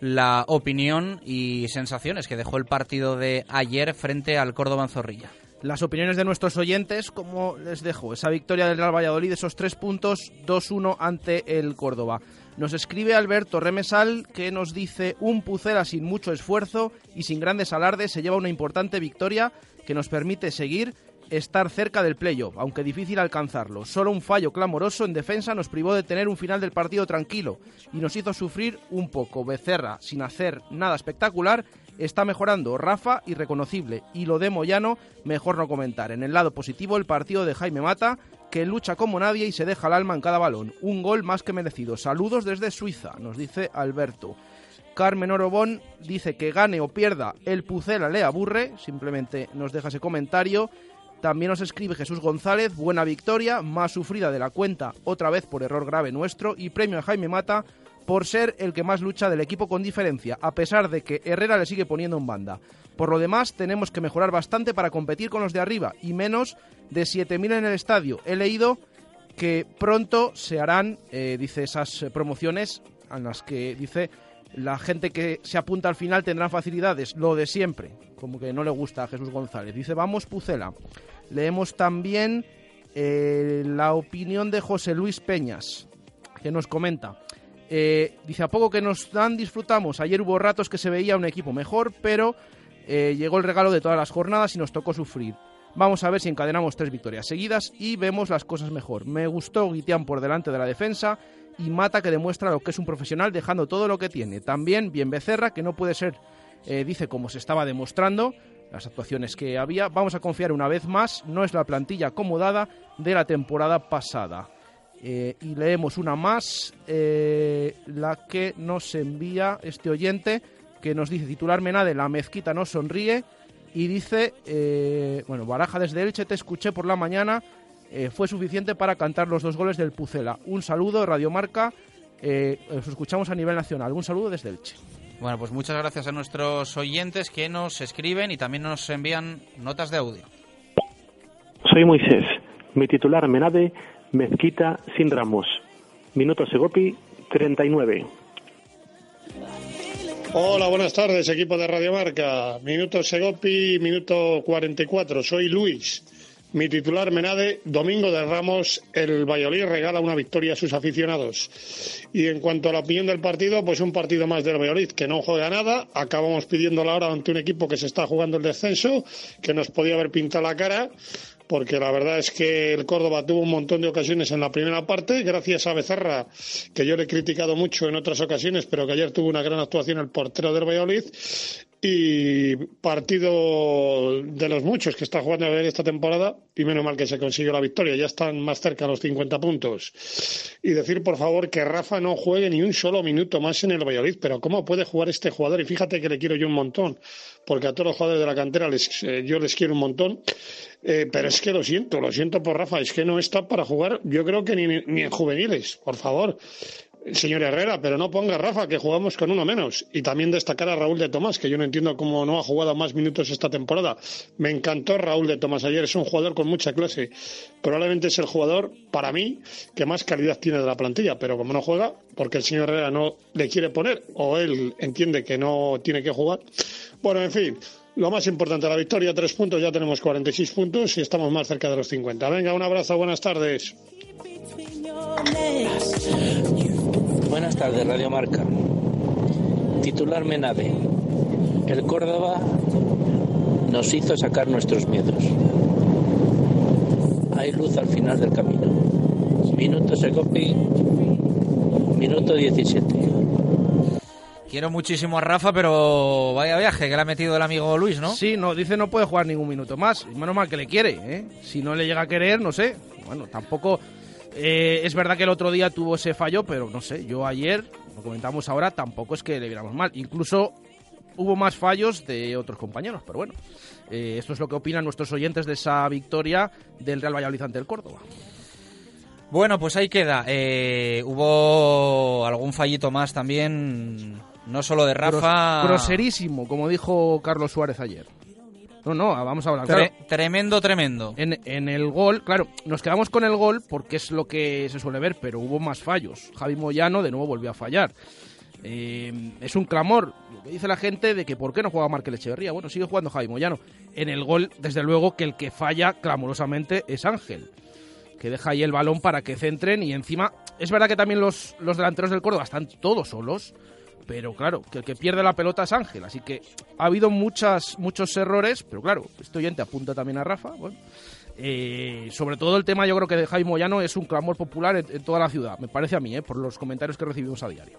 la opinión y sensaciones que dejó el partido de ayer frente al Córdoba en Zorrilla. Las opiniones de nuestros oyentes, ¿cómo les dejo? Esa victoria del Real Valladolid, esos tres puntos, 2-1 ante el Córdoba. Nos escribe Alberto Remesal que nos dice un Pucela sin mucho esfuerzo y sin grandes alardes se lleva una importante victoria que nos permite seguir estar cerca del playoff, aunque difícil alcanzarlo. Solo un fallo clamoroso en defensa nos privó de tener un final del partido tranquilo y nos hizo sufrir un poco. Becerra, sin hacer nada espectacular, está mejorando. Rafa, irreconocible. Y lo de Moyano, mejor no comentar. En el lado positivo, el partido de Jaime Mata, que lucha como nadie y se deja el alma en cada balón. Un gol más que merecido. Saludos desde Suiza, nos dice Alberto. Carmen Orobón dice que gane o pierda, el Pucela le aburre. Simplemente nos deja ese comentario. También nos escribe Jesús González, buena victoria, más sufrida de la cuenta, otra vez por error grave nuestro, y premio a Jaime Mata por ser el que más lucha del equipo con diferencia, a pesar de que Herrera le sigue poniendo en banda. Por lo demás, tenemos que mejorar bastante para competir con los de arriba, y menos de 7.000 en el estadio. He leído que pronto se harán, eh, dice, esas promociones en las que dice la gente que se apunta al final tendrá facilidades, lo de siempre, como que no le gusta a Jesús González. Dice, vamos, Pucela. Leemos también eh, la opinión de José Luis Peñas, que nos comenta. Eh, dice, a poco que nos dan, disfrutamos. Ayer hubo ratos que se veía un equipo mejor, pero eh, llegó el regalo de todas las jornadas y nos tocó sufrir. Vamos a ver si encadenamos tres victorias seguidas y vemos las cosas mejor. Me gustó Guitián por delante de la defensa y Mata que demuestra lo que es un profesional dejando todo lo que tiene. También bien Becerra que no puede ser, eh, dice como se estaba demostrando las actuaciones que había. Vamos a confiar una vez más, no es la plantilla acomodada de la temporada pasada. Eh, y leemos una más, eh, la que nos envía este oyente, que nos dice titular Menade, la mezquita nos sonríe, y dice, bueno, Baraja desde Elche, te escuché por la mañana, fue suficiente para cantar los dos goles del Pucela. Un saludo, Radiomarca, os escuchamos a nivel nacional. Un saludo desde Elche. Bueno, pues muchas gracias a nuestros oyentes que nos escriben y también nos envían notas de audio. Soy Moisés. Mi titular Menade Mezquita sin Ramos. Minuto Segopi, 39. Hola, buenas tardes, equipo de Radio Marca. Minuto Segopi, minuto 44. Soy Luis. Mi titular Menade, Domingo de Ramos, el Valladolid regala una victoria a sus aficionados. Y en cuanto a la opinión del partido, pues un partido más del Valladolid que no juega nada. Acabamos pidiendo la hora ante un equipo que se está jugando el descenso, que nos podía haber pintado la cara porque la verdad es que el Córdoba tuvo un montón de ocasiones en la primera parte, gracias a Becerra, que yo le he criticado mucho en otras ocasiones, pero que ayer tuvo una gran actuación el portero del Valladolid, y partido de los muchos que está jugando a ver esta temporada y menos mal que se consiguió la victoria, ya están más cerca los 50 puntos. Y decir, por favor, que Rafa no juegue ni un solo minuto más en el Valladolid, pero ¿cómo puede jugar este jugador? Y fíjate que le quiero yo un montón, porque a todos los jugadores de la cantera les, eh, yo les quiero un montón, eh, pero es que lo siento, lo siento por Rafa, es que no está para jugar, yo creo que ni, ni en juveniles, por favor señor Herrera, pero no ponga Rafa, que jugamos con uno menos. Y también destacar a Raúl de Tomás, que yo no entiendo cómo no ha jugado más minutos esta temporada. Me encantó Raúl de Tomás ayer, es un jugador con mucha clase. Probablemente es el jugador, para mí, que más calidad tiene de la plantilla, pero como no juega, porque el señor Herrera no le quiere poner, o él entiende que no tiene que jugar. Bueno, en fin, lo más importante, la victoria, tres puntos, ya tenemos 46 puntos y estamos más cerca de los 50. Venga, un abrazo, buenas tardes. Buenas tardes, Radio Marca. Titular Menade. El Córdoba nos hizo sacar nuestros miedos. Hay luz al final del camino. Minuto Secopi, minuto 17. Quiero muchísimo a Rafa, pero vaya viaje que le ha metido el amigo Luis, ¿no? Sí, no, dice no puede jugar ningún minuto más. Menos mal que le quiere, ¿eh? Si no le llega a querer, no sé. Bueno, tampoco eh, es verdad que el otro día tuvo ese fallo, pero no sé, yo ayer, lo comentamos ahora, tampoco es que le viéramos mal. Incluso hubo más fallos de otros compañeros, pero bueno, eh, esto es lo que opinan nuestros oyentes de esa victoria del Real Valladolid ante el Córdoba. Bueno, pues ahí queda. Eh, hubo algún fallito más también, no solo de Rafa. groserísimo, como dijo Carlos Suárez ayer. No, no, vamos a hablar. Tre- claro. Tremendo, tremendo. En, en el gol, claro, nos quedamos con el gol porque es lo que se suele ver, pero hubo más fallos. Javi Moyano de nuevo volvió a fallar. Eh, es un clamor, lo que dice la gente, de que por qué no juega Markel Echeverría. Bueno, sigue jugando Javi Moyano. En el gol, desde luego, que el que falla clamorosamente es Ángel, que deja ahí el balón para que centren y encima, es verdad que también los, los delanteros del Córdoba están todos solos, pero claro, que el que pierde la pelota es Ángel, así que ha habido muchas, muchos errores, pero claro, este oyente apunta también a Rafa, bueno. Eh, sobre todo el tema yo creo que de Jaime Moyano es un clamor popular en, toda la ciudad, me parece a mí, eh, por los comentarios que recibimos a diario.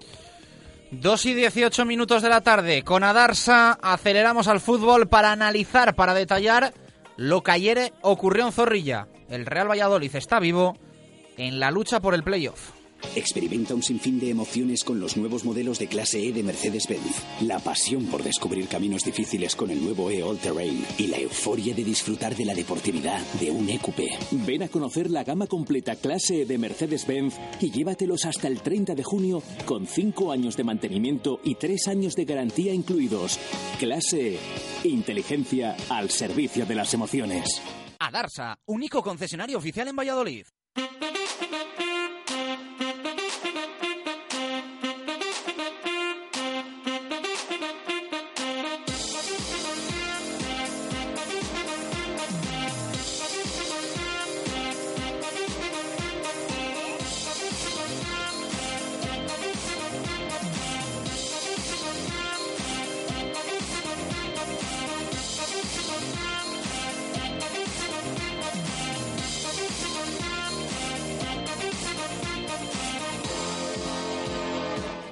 2 y 18 minutos de la tarde. Con Adarsa aceleramos al fútbol para analizar, para detallar lo que ayer ocurrió en Zorrilla. El Real Valladolid está vivo en la lucha por el playoff. Experimenta un sinfín de emociones con los nuevos modelos de clase E de Mercedes-Benz. La pasión por descubrir caminos difíciles con el nuevo E All Terrain y la euforia de disfrutar de la deportividad de un EQP. Ven a conocer la gama completa clase E de Mercedes-Benz y llévatelos hasta el 30 de junio con 5 años de mantenimiento y 3 años de garantía incluidos. Clase E. Inteligencia al servicio de las emociones. Adarsa, único concesionario oficial en Valladolid.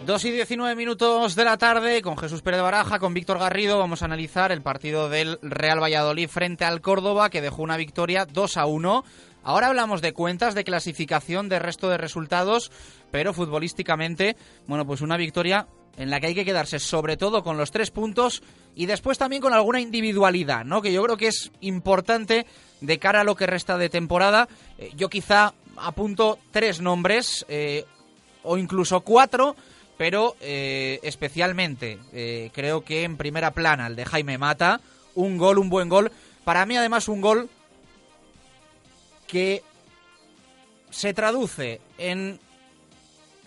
Dos y 19 minutos de la tarde con Jesús Pérez Baraja, con Víctor Garrido. Vamos a analizar el partido del Real Valladolid frente al Córdoba, que dejó una victoria 2 a 1. Ahora hablamos de cuentas, de clasificación, de resto de resultados, pero futbolísticamente, bueno, pues una victoria en la que hay que quedarse sobre todo con los tres puntos y después también con alguna individualidad, ¿no? Que yo creo que es importante de cara a lo que resta de temporada. Eh, yo quizá apunto tres nombres eh, o incluso cuatro, pero eh, especialmente eh, creo que en primera plana el de Jaime Mata, un gol, un buen gol. Para mí además un gol que se traduce en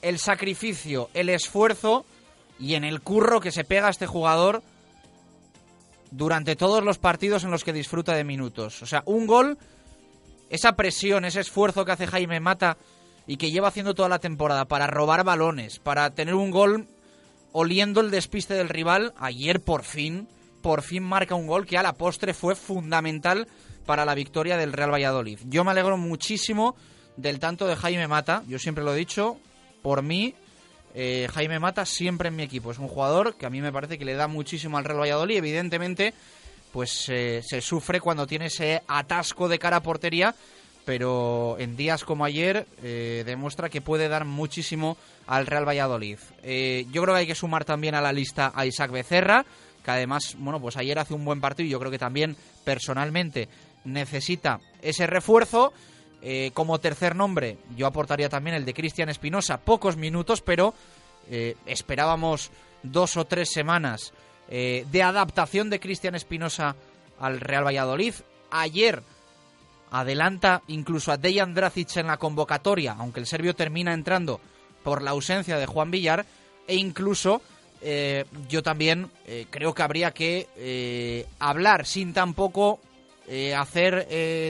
el sacrificio, el esfuerzo y en el curro que se pega a este jugador durante todos los partidos en los que disfruta de minutos. O sea, un gol, esa presión, ese esfuerzo que hace Jaime Mata y que lleva haciendo toda la temporada para robar balones, para tener un gol oliendo el despiste del rival, ayer por fin, por fin marca un gol que a la postre fue fundamental para la victoria del Real Valladolid. Yo me alegro muchísimo del tanto de Jaime Mata, yo siempre lo he dicho, por mí eh, Jaime Mata siempre en mi equipo. Es un jugador que a mí me parece que le da muchísimo al Real Valladolid. Evidentemente, pues eh, se sufre cuando tiene ese atasco de cara a portería, pero en días como ayer eh, demuestra que puede dar muchísimo al Real Valladolid. Eh, yo creo que hay que sumar también a la lista a Isaac Becerra, que además, bueno, pues ayer hace un buen partido y yo creo que también personalmente necesita ese refuerzo. Eh, como tercer nombre, yo aportaría también el de Cristian Espinosa, pocos minutos, pero esperábamos dos o tres semanas de adaptación de Cristian Espinosa al Real Valladolid. Ayer adelanta incluso a Dejan Dracic en la convocatoria, aunque el serbio termina entrando por la ausencia de Juan Villar, e incluso eh, yo también eh, creo que habría que eh, hablar sin tampoco hacer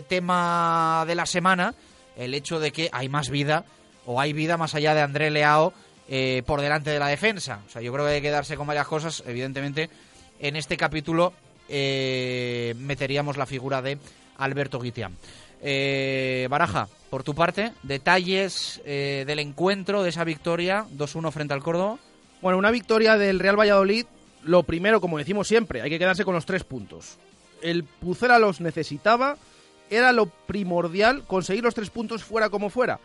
tema de la semana el hecho de que hay más vida o hay vida más allá de André Leao por delante de la defensa. O sea, yo creo que hay que quedarse con varias cosas. Evidentemente, en este capítulo meteríamos la figura de Alberto Guitián. Eh, Baraja, por tu parte, detalles eh, del encuentro, de esa victoria 2-1 frente al Córdoba. Bueno, una victoria del Real Valladolid, lo primero, como decimos siempre, hay que quedarse con los tres puntos. El Pucela los necesitaba, era lo primordial conseguir los tres puntos fuera como fuera.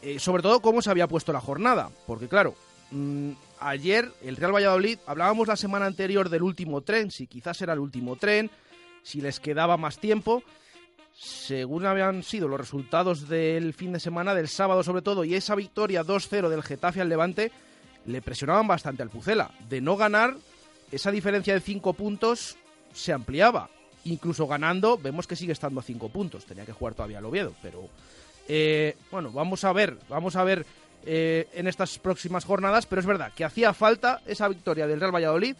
Eh, sobre todo cómo se había puesto la jornada, porque claro, mmm, ayer el Real Valladolid, hablábamos la semana anterior del último tren, si quizás era el último tren, si les quedaba más tiempo, según habían sido los resultados del fin de semana, del sábado sobre todo, y esa victoria 2-0 del Getafe al Levante, le presionaban bastante al Pucela. De no ganar, esa diferencia de 5 puntos se ampliaba. incluso ganando, vemos que sigue estando a cinco puntos. Tenía que jugar todavía el Oviedo, pero eh, bueno, vamos a ver, vamos a ver eh, en estas próximas jornadas, pero es verdad que hacía falta esa victoria del Real Valladolid,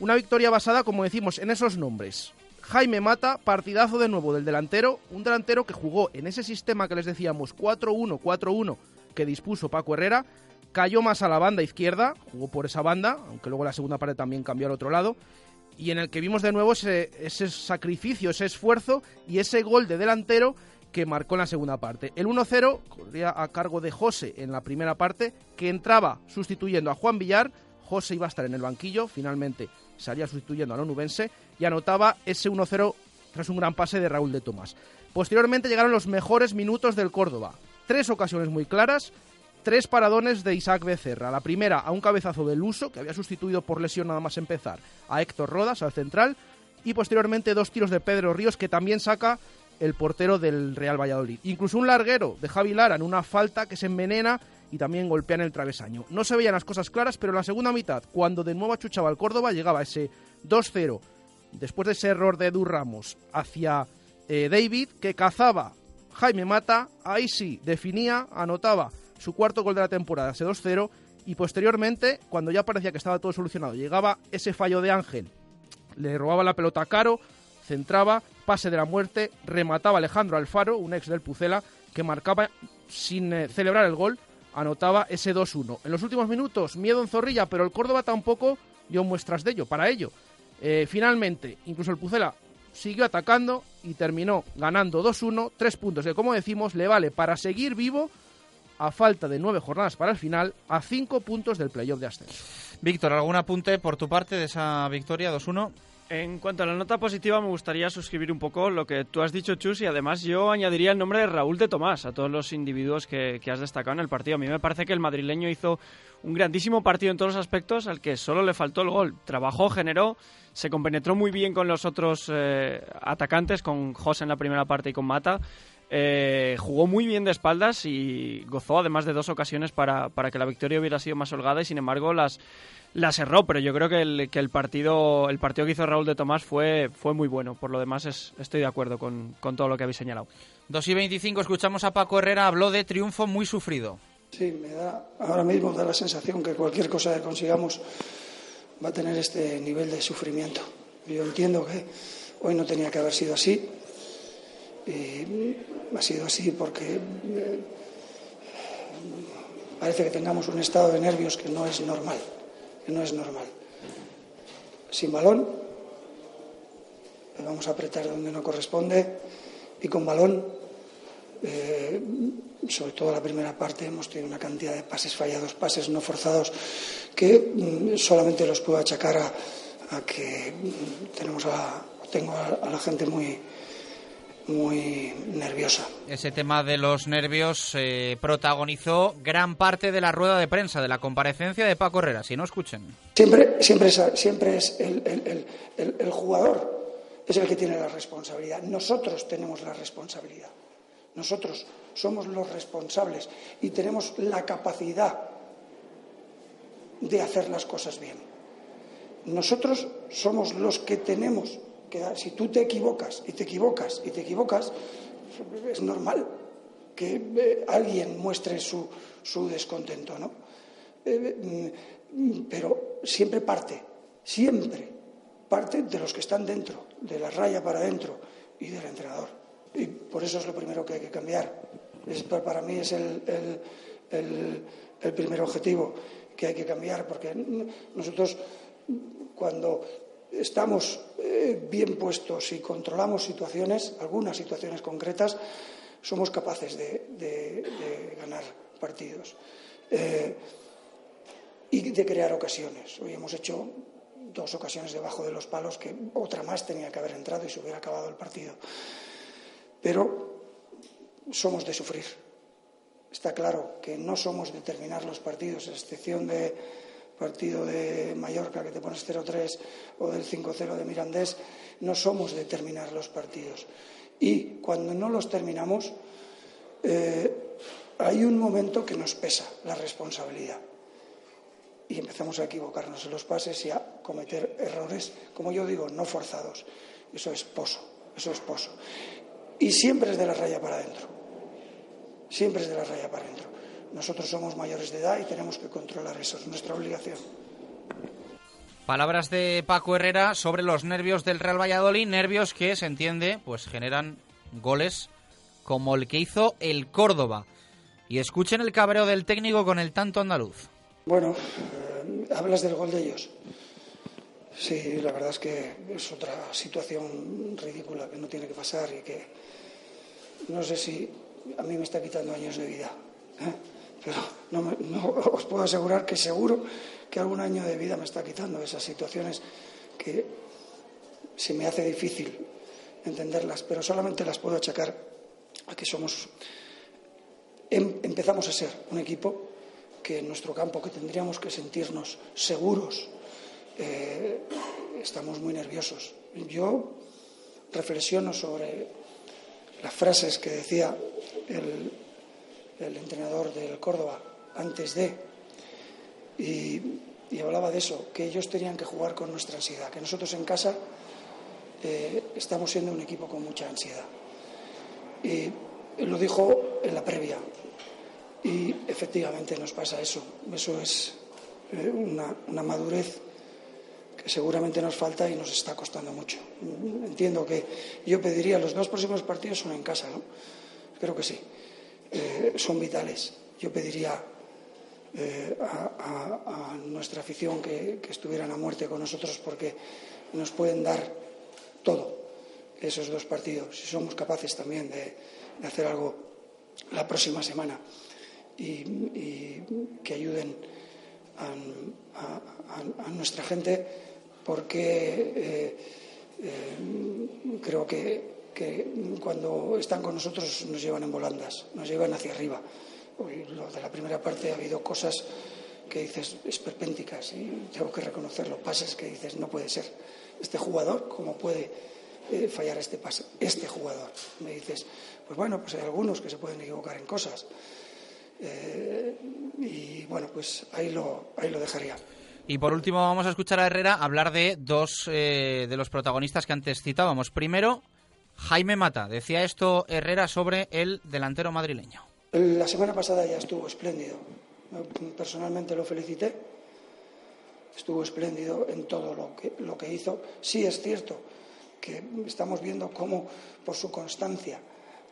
una victoria basada, como decimos, en esos nombres. Jaime Mata, partidazo de nuevo del delantero, un delantero que jugó en ese sistema que les decíamos 4-1, 4-1 que dispuso Paco Herrera, cayó más a la banda izquierda, jugó por esa banda, aunque luego la segunda parte también cambió al otro lado, y en el que vimos de nuevo ese, ese sacrificio, ese esfuerzo y ese gol de delantero que marcó en la segunda parte. El 1-0 corría a cargo de José en la primera parte, que entraba sustituyendo a Juan Villar. José iba a estar en el banquillo, finalmente salía sustituyendo a Onubense y anotaba ese 1-0 tras un gran pase de Raúl de Tomás. Posteriormente llegaron los mejores minutos del Córdoba. Tres ocasiones muy claras, tres paradones de Isaac Becerra. La primera a un cabezazo del uso, que había sustituido por lesión nada más empezar a Héctor Rodas, al central, y posteriormente dos tiros de Pedro Ríos, que también saca el portero del Real Valladolid. Incluso un larguero de Javi Lara en una falta que se envenena y también golpea en el travesaño. No se veían las cosas claras, pero en la segunda mitad, cuando de nuevo achuchaba el Córdoba, llegaba ese 2-0, después de ese error de Edu Ramos hacia eh, David, que cazaba Jaime Mata, ahí sí, definía, anotaba su cuarto gol de la temporada, ese 2-0, y posteriormente, cuando ya parecía que estaba todo solucionado, llegaba ese fallo de Ángel, le robaba la pelota a Caro, centraba, pase de la muerte, remataba Alejandro Alfaro, un ex del Pucela, que marcaba sin eh, celebrar el gol, anotaba ese 2-1. En los últimos minutos, miedo en Zorrilla, pero el Córdoba tampoco dio muestras de ello, para ello. Eh, finalmente, incluso el Pucela siguió atacando y terminó ganando 2-1, tres puntos que, como decimos, le vale para seguir vivo a falta de nueve jornadas para el final, a cinco puntos del playoff de ascenso. Víctor, ¿algún apunte por tu parte de esa victoria 2-1? En cuanto a la nota positiva, me gustaría suscribir un poco lo que tú has dicho, Chus, y además yo añadiría el nombre de Raúl de Tomás a todos los individuos que, has destacado en el partido. A mí me parece que el madrileño hizo un grandísimo partido en todos los aspectos, al que solo le faltó el gol. Trabajó, generó, se compenetró muy bien con los otros eh, atacantes, con José en la primera parte y con Mata. Eh, jugó muy bien de espaldas y gozó además de dos ocasiones para, para que la victoria hubiera sido más holgada y sin embargo las la cerró, pero yo creo que el, que el partido el partido que hizo Raúl de Tomás fue, fue muy bueno. Por lo demás, estoy de acuerdo con, todo lo que habéis señalado. 2 y 25, escuchamos a Paco Herrera, habló de triunfo muy sufrido. Sí, me da, ahora mismo da la sensación que cualquier cosa que consigamos va a tener este nivel de sufrimiento. Yo entiendo que hoy no tenía que haber sido así. Y ha sido así porque eh, parece que tengamos un estado de nervios que no es normal que no es normal. Sin balón, vamos a apretar donde no corresponde y con balón, eh, sobre todo la primera parte, hemos tenido una cantidad de pases fallados, pases no forzados, que mm, solamente los puedo achacar a, que tenemos a, tengo a la gente muy, muy nerviosa. Ese tema de los nervios eh, protagonizó gran parte de la rueda de prensa, de la comparecencia de Paco Herrera, si no escuchen. Siempre, siempre es, siempre es el, el, jugador es el que tiene la responsabilidad. Nosotros tenemos la responsabilidad. Nosotros somos los responsables y tenemos la capacidad de hacer las cosas bien. Nosotros somos los que tenemos si tú te equivocas y te equivocas y te equivocas, es normal que eh, alguien muestre su, su descontento, ¿no? Eh, mm, pero siempre parte, siempre parte de los que están dentro, de la raya para adentro y del entrenador. Y por eso es lo primero que hay que cambiar. para mí es el, el, el primer objetivo que hay que cambiar, porque nosotros cuando estamos eh, bien puestos y controlamos situaciones, algunas situaciones concretas, somos capaces de, ganar partidos eh, y de crear ocasiones. Hoy hemos hecho dos ocasiones debajo de los palos que otra más tenía que haber entrado y se hubiera acabado el partido. Pero somos de sufrir. Está claro que no somos de terminar los partidos, a excepción de partido de Mallorca que te pones 0-3 o del 5-0 de Mirandés, no somos de terminar los partidos. Y cuando no los terminamos, eh, hay un momento que nos pesa la responsabilidad. Y empezamos a equivocarnos en los pases y a cometer errores, como yo digo, no forzados. eso es pozo, eso es pozo. Y siempre es de la raya para adentro, siempre es de la raya para adentro. Nosotros somos mayores de edad y tenemos que controlar eso, es nuestra obligación. Palabras de Paco Herrera sobre los nervios del Real Valladolid, nervios que se entiende, pues generan goles como el que hizo el Córdoba. Y escuchen el cabreo del técnico con el tanto andaluz. Bueno, eh, hablas del gol de ellos. Sí, la verdad es que es otra situación ridícula que no tiene que pasar y que no sé si a mí me está quitando años de vida. ¿eh? No, no os puedo asegurar que seguro que algún año de vida me está quitando esas situaciones que se me hace difícil entenderlas, pero solamente las puedo achacar a que somos em- empezamos a ser un equipo que en nuestro campo que tendríamos que sentirnos seguros eh, estamos muy nerviosos. Yo reflexiono sobre las frases que decía el, el entrenador del Córdoba antes de y, hablaba de eso, que ellos tenían que jugar con nuestra ansiedad, que nosotros en casa eh, estamos siendo un equipo con mucha ansiedad. Y lo dijo en la previa. Y efectivamente nos pasa eso. Eso es eh, una, una madurez que seguramente nos falta y nos está costando mucho. Entiendo que yo pediría los dos próximos partidos son en casa, ¿no? Creo que sí. Eh, son vitales. Yo pediría eh, a, nuestra afición que, que estuvieran a muerte con nosotros porque nos pueden dar todo esos dos partidos. Si somos capaces también de, hacer algo la próxima semana y, que ayuden a, nuestra gente porque eh, creo que, que cuando están con nosotros nos llevan en volandas, nos llevan hacia arriba. Hoy, lo de la primera parte ha habido cosas que dices esperpénticas y tengo que reconocerlo, pases que dices no puede ser. Este jugador, ¿cómo puede eh, fallar este pase? Este jugador. Me dices, pues bueno, pues hay algunos que se pueden equivocar en cosas. Eh, y bueno, pues ahí lo, ahí lo dejaría. Y por último vamos a escuchar a Herrera hablar de dos eh, de los protagonistas que antes citábamos. Primero, Jaime Mata. Decía esto Herrera sobre el delantero madrileño. La semana pasada ya estuvo espléndido. Personalmente lo felicité. Estuvo espléndido en todo lo que, lo que hizo. Sí es cierto que estamos viendo cómo, por su constancia,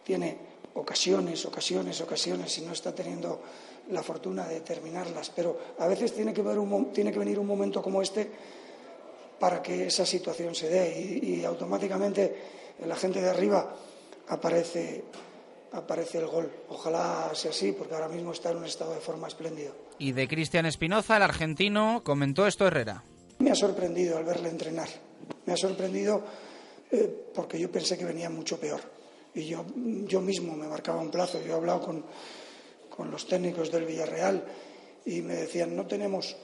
tiene ocasiones, ocasiones, ocasiones y no está teniendo la fortuna de terminarlas. Pero a veces tiene que, ver un tiene que venir un momento como este para que esa situación se dé y automáticamente la gente de arriba aparece, aparece el gol. Ojalá sea así, porque ahora mismo está en un estado de forma espléndido. Y de Cristian Espinoza, el argentino, comentó esto Herrera. Me ha sorprendido al verle entrenar. Me ha sorprendido eh, porque yo pensé que venía mucho peor. Y yo, yo mismo me marcaba un plazo. Yo he hablado con, con los técnicos del Villarreal y me decían, no tenemos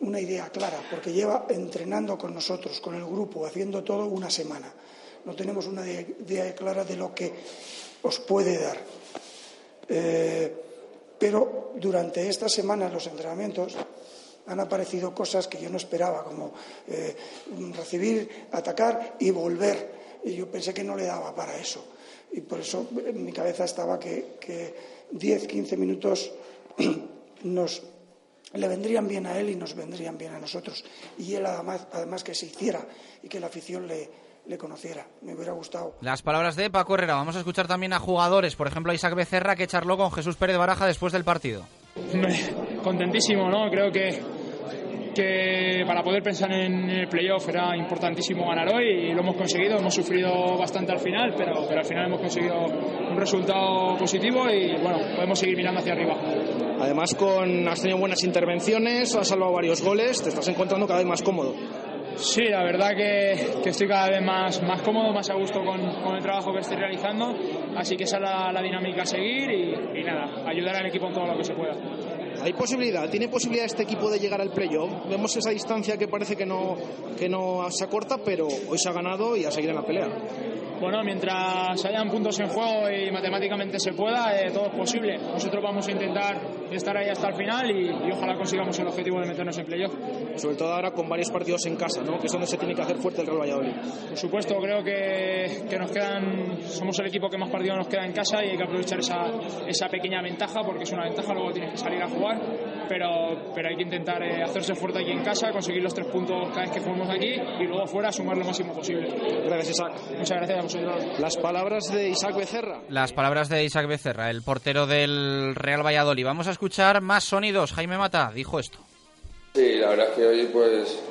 una idea clara, porque lleva entrenando con nosotros, con el grupo, haciendo todo una semana. No tenemos una idea- clara de lo que os puede dar. Eh, pero durante esta semana los entrenamientos han aparecido cosas que yo no esperaba, como eh, recibir, atacar y volver. Y yo pensé que no le daba para eso. Y por eso en mi cabeza estaba que, que 10, 15 minutos nos le vendrían bien a él y nos vendrían bien a nosotros. Y él además que se hiciera y que la afición le, le conociera. Me hubiera gustado. Las palabras de Paco Herrera. Vamos a escuchar también a jugadores, por ejemplo a Isaac Becerra, que charló con Jesús Pérez Baraja después del partido. Contentísimo, ¿no? Creo que, que para poder pensar en el playoff era importantísimo ganar hoy y lo hemos conseguido. Hemos sufrido bastante al final, pero, pero al final hemos conseguido un resultado positivo y bueno, podemos seguir mirando hacia arriba. Además, con, has tenido buenas intervenciones, has salvado varios goles, te estás encontrando cada vez más cómodo. Sí, la verdad que, que estoy cada vez más, más cómodo, más a gusto con, con el trabajo que estoy realizando, así que esa es la, la dinámica a seguir y, y nada, ayudar al equipo en todo lo que se pueda. ¿Hay posibilidad? ¿Tiene posibilidad este equipo de llegar al playoff? Vemos esa distancia que parece que no, que no se acorta, pero hoy se ha ganado y a seguir en la pelea. bueno, mientras hayan puntos en juego y matemáticamente se pueda, eh, todo es posible. Nosotros vamos a intentar estar ahí hasta el final y, y ojalá consigamos el objetivo de meternos en playoff. Sobre todo ahora con varios partidos en casa, ¿no? que es donde se tiene que hacer fuerte el Real Valladolid. Por supuesto, creo que, que nos quedan, somos el equipo que más partidos nos queda en casa y hay que aprovechar esa, esa pequeña ventaja porque es una ventaja, luego tienes que salir a jugar, pero, pero hay que intentar eh, hacerse fuerte aquí en casa, conseguir los tres puntos cada vez que jugamos aquí y luego fuera sumar lo máximo posible. Gracias, Isaac. Muchas gracias a vosotros. Las palabras de Isaac Becerra. Las palabras de Isaac Becerra, el portero del Real Valladolid. Vamos a escuchar más sonidos. Jaime Mata dijo esto. Sí, la verdad es que hoy pues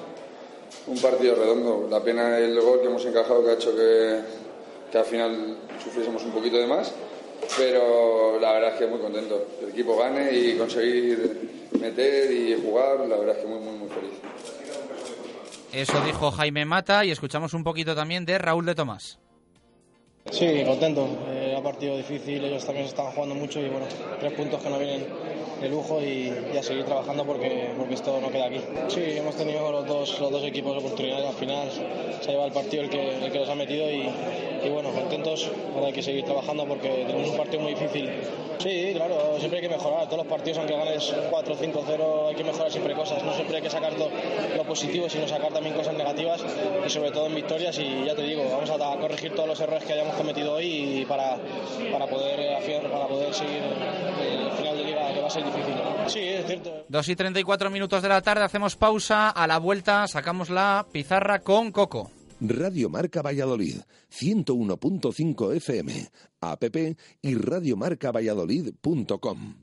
un partido redondo. La pena el gol que hemos encajado que ha hecho que, que al final sufriésemos un poquito de más. Pero la verdad es que muy contento. El equipo gane y conseguir meter y jugar, la verdad es que muy, muy, muy feliz. Eso dijo Jaime Mata y escuchamos un poquito también de Raúl de Tomás. Sí, contento. Era partido difícil, ellos también se están jugando mucho y bueno, tres puntos que no vienen de lujo y, y, a seguir trabajando porque, porque esto no queda aquí. Sí, hemos tenido los dos, los dos equipos oportunidades al final, se ha llevado el partido el que, el que los ha metido y, y bueno, contentos, hay que seguir trabajando porque tenemos un partido muy difícil. Sí, claro, siempre hay que mejorar, todos los partidos aunque ganes 4 5-0 hay que mejorar siempre cosas, no siempre hay que sacar lo, lo positivo sino sacar también cosas negativas y sobre todo en victorias y ya te digo, vamos a, a corregir todos los errores que hayamos cometido hoy y para, para, poder, para poder seguir el final de liga que va a ser difícil. Sí, es cierto. 2 y 34 minutos de la tarde, hacemos pausa, a la vuelta sacamos la pizarra con Coco. Radio Marca Valladolid, 101.5 FM, app y radiomarcavalladolid.com.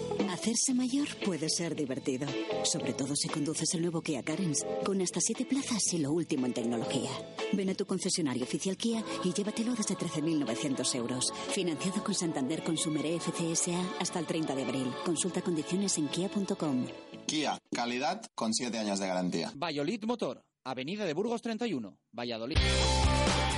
Hacerse mayor puede ser divertido, sobre todo si conduces el nuevo Kia Carens, con hasta 7 plazas y lo último en tecnología. Ven a tu concesionario oficial Kia y llévatelo desde 13.900 euros. Financiado con Santander Consumer FCSA hasta el 30 de abril. Consulta condiciones en kia.com. Kia, calidad con 7 años de garantía. Valladolid Motor, Avenida de Burgos 31, Valladolid.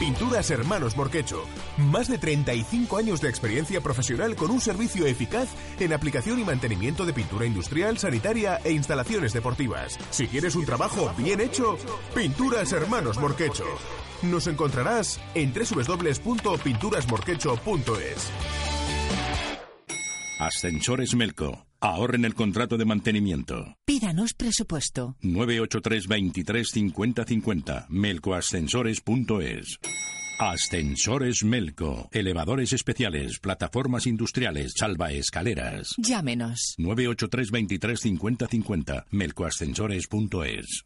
Pinturas Hermanos Morquecho. Más de 35 años de experiencia profesional con un servicio eficaz en aplicación y mantenimiento de pintura industrial, sanitaria e instalaciones deportivas. Si quieres un trabajo bien hecho, Pinturas Hermanos Morquecho. Nos encontrarás en www.pinturasmorquecho.es. Ascensores Melco. Ahorren el contrato de mantenimiento. Pídanos presupuesto. 983 23 50 50. Melcoascensores.es. Ascensores Melco. Elevadores especiales, plataformas industriales, salvaescaleras. Llámenos. 983 23 50 50. Melcoascensores.es.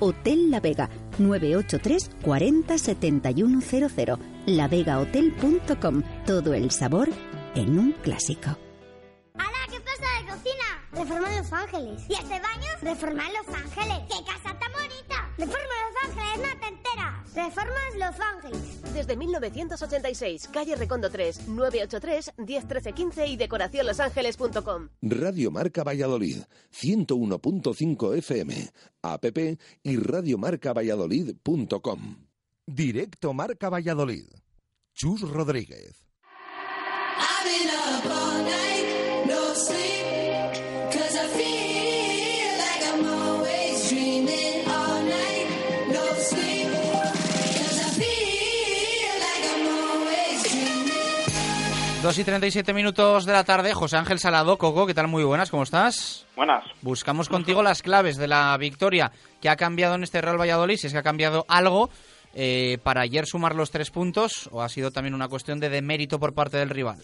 Hotel La Vega, 983 40 7100. lavegahotel.com. Todo el sabor en un clásico. ¡Hala! ¿Qué pasa de cocina? Reforma Los Ángeles. ¿Y este baño? Reforma Los Ángeles. ¡Qué casa tan bonita! Reforma Los Ángeles, no te enteras. Reformas Los Ángeles. Desde 1986, calle Recondo 3, 983 1013 15 y decoracionlosangeles.com. Radio Marca Valladolid, 101.5 FM, app y radiomarcavalladolid.com. Directo Marca Valladolid. Chus Rodríguez. Dos y 37 minutos de la tarde, José Ángel Salado, Coco, ¿qué tal? Muy buenas, ¿cómo estás? Buenas. Buscamos contigo las claves de la victoria que ha cambiado en este Real Valladolid, si es que ha cambiado algo eh, para ayer sumar los tres puntos o ha sido también una cuestión de demérito por parte del rival.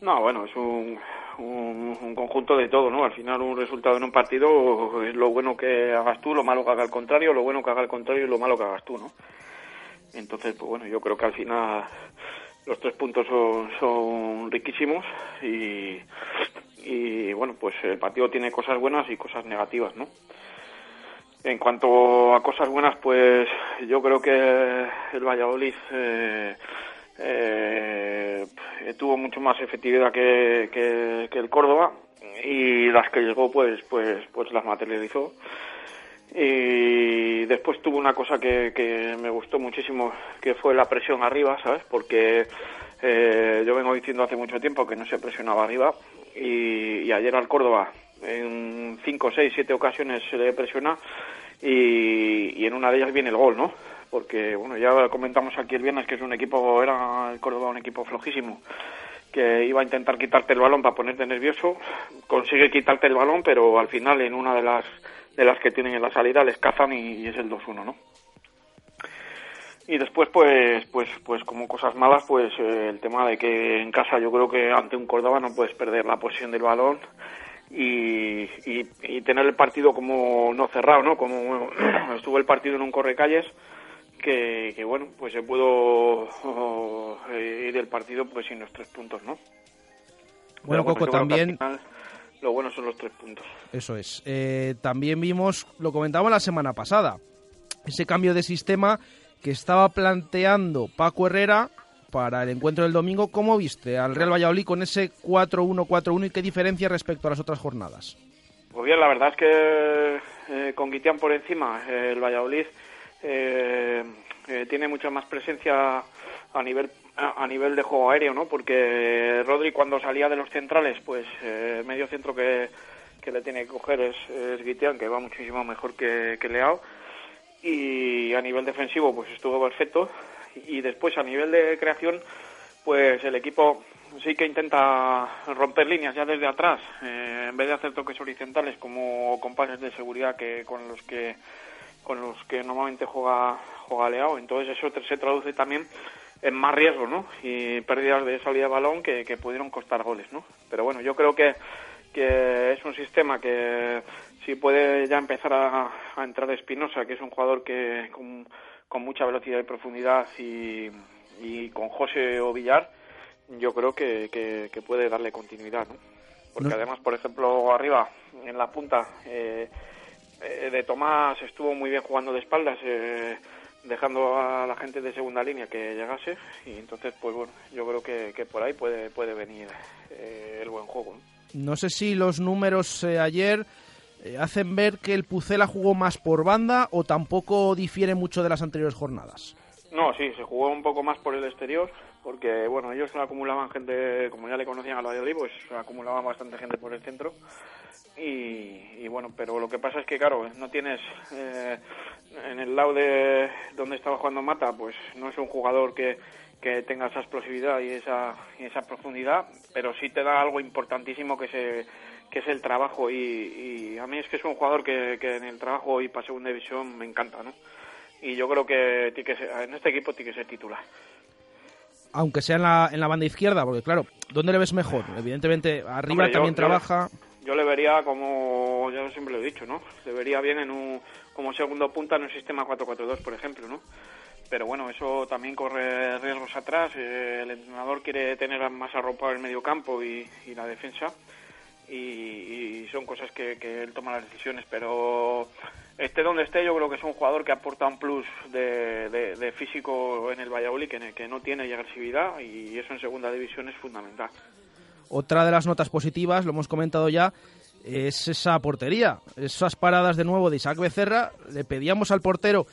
No, bueno, es un, un, un, conjunto de todo, ¿no? Al final un resultado en un partido es lo bueno que hagas tú, lo malo que haga el contrario, lo bueno que haga el contrario y lo malo que hagas tú, ¿no? Entonces, pues bueno, yo creo que al final los tres puntos son, son riquísimos y, y bueno, pues el partido tiene cosas buenas y cosas negativas, ¿no? En cuanto a cosas buenas, pues yo creo que el Valladolid eh, eh, tuvo mucho más efectividad que, que, el Córdoba y las que llegó, pues, pues, pues las materializó. Y después tuvo una cosa que, que me gustó muchísimo, que fue la presión arriba, ¿sabes? Porque eh, yo vengo diciendo hace mucho tiempo que no se presionaba arriba y, y ayer al Córdoba en 5, 6, 7 ocasiones se le presiona y en una de ellas viene el gol, ¿no? Porque, bueno, ya comentamos aquí el viernes que es un equipo, era el Córdoba un equipo flojísimo que iba a intentar quitarte el balón para ponerte nervioso, consigue quitarte el balón, pero al final en una de las de las que tienen en la salida les cazan y, es el 2-1, ¿no? Y después, pues, pues, pues como cosas malas, pues eh, el tema de que en casa yo creo que ante un Córdoba no puedes perder la posición del balón y, y tener el partido como no cerrado, ¿no? Como estuvo el partido en un correcalles que, que bueno, pues se pudo eh, ir el partido pues sin los tres puntos, ¿no? Bueno, Coco, también... final lo bueno son los tres puntos. Eso es. Eh, también vimos, lo comentábamos la semana pasada, ese cambio de sistema que estaba planteando Paco Herrera para el encuentro del domingo. ¿Cómo viste al Real Valladolid con ese 4-1-4-1 y qué diferencia respecto a las otras jornadas? Pues bien, la verdad es que eh, con Guitián por encima, eh, el Valladolid eh, eh, tiene mucha más presencia a nivel a, nivel de juego aéreo, ¿no? Porque Rodri cuando salía de los centrales, pues eh, medio centro que, que le tiene que coger es, es que va muchísimo mejor que, que Leao. Y a nivel defensivo, pues estuvo perfecto. Y después a nivel de creación, pues el equipo sí que intenta romper líneas ya desde atrás, eh, en vez de hacer toques horizontales como compases de seguridad que con los que con los que normalmente juega juega Leao. Entonces eso se traduce también en más riesgo, ¿no? Y pérdidas de salida de balón que, que pudieron costar goles, ¿no? Pero bueno, yo creo que, que es un sistema que si puede ya empezar a, a entrar Espinosa, que es un jugador que con, con mucha velocidad y profundidad y, y con José o Villar, yo creo que, que, que puede darle continuidad, ¿no? Porque No- además, por ejemplo, arriba, en la punta, eh, eh, de Tomás estuvo muy bien jugando de espaldas, eh, dejando a la gente de segunda línea que llegase y entonces, pues bueno, yo creo que, que por ahí puede, puede venir eh, el buen juego. ¿no? Sé si los números ayer hacen ver que el Pucela jugó más por banda o tampoco difiere mucho de las anteriores jornadas. No, sí, se jugó un poco más por el exterior, porque bueno, ellos acumulaban gente, como ya le conocían al Valladolid, pues acumulaban bastante gente por el centro. Y, y bueno, pero lo que pasa es que, claro, no tienes eh, en el lado de donde estaba jugando Mata, pues no es un jugador que, que tenga esa explosividad y esa, y esa profundidad, pero sí te da algo importantísimo que, se, que es el trabajo. Y, y a mí es que es un jugador que, que en el trabajo y para segunda división me encanta, ¿no? y yo creo que tiene que ser- en este equipo tiene que ser titular. Aunque sea en la, en la banda izquierda, porque claro, ¿dónde le ves mejor? Evidentemente, arriba Hombre, yo- también trabaja. Yo le vería como, yo siempre lo he dicho, ¿no? Le vería bien en un, como segundo punta en un sistema 4-4-2, por ejemplo, ¿no? Pero bueno, eso también corre riesgos atrás. eh, el entrenador quiere tener más arropado el medio campo y, la defensa. Y, y son cosas que, que él toma las decisiones. Pero esté donde esté, yo creo que es un jugador que aporta un plus de, de- físico en el Valladolid que, que no tiene agresividad. Y eso en segunda división es fundamental. Otra de las notas positivas, lo hemos comentado ya, es esa portería. Esas paradas de nuevo de Isaac Becerra. Le pedíamos al portero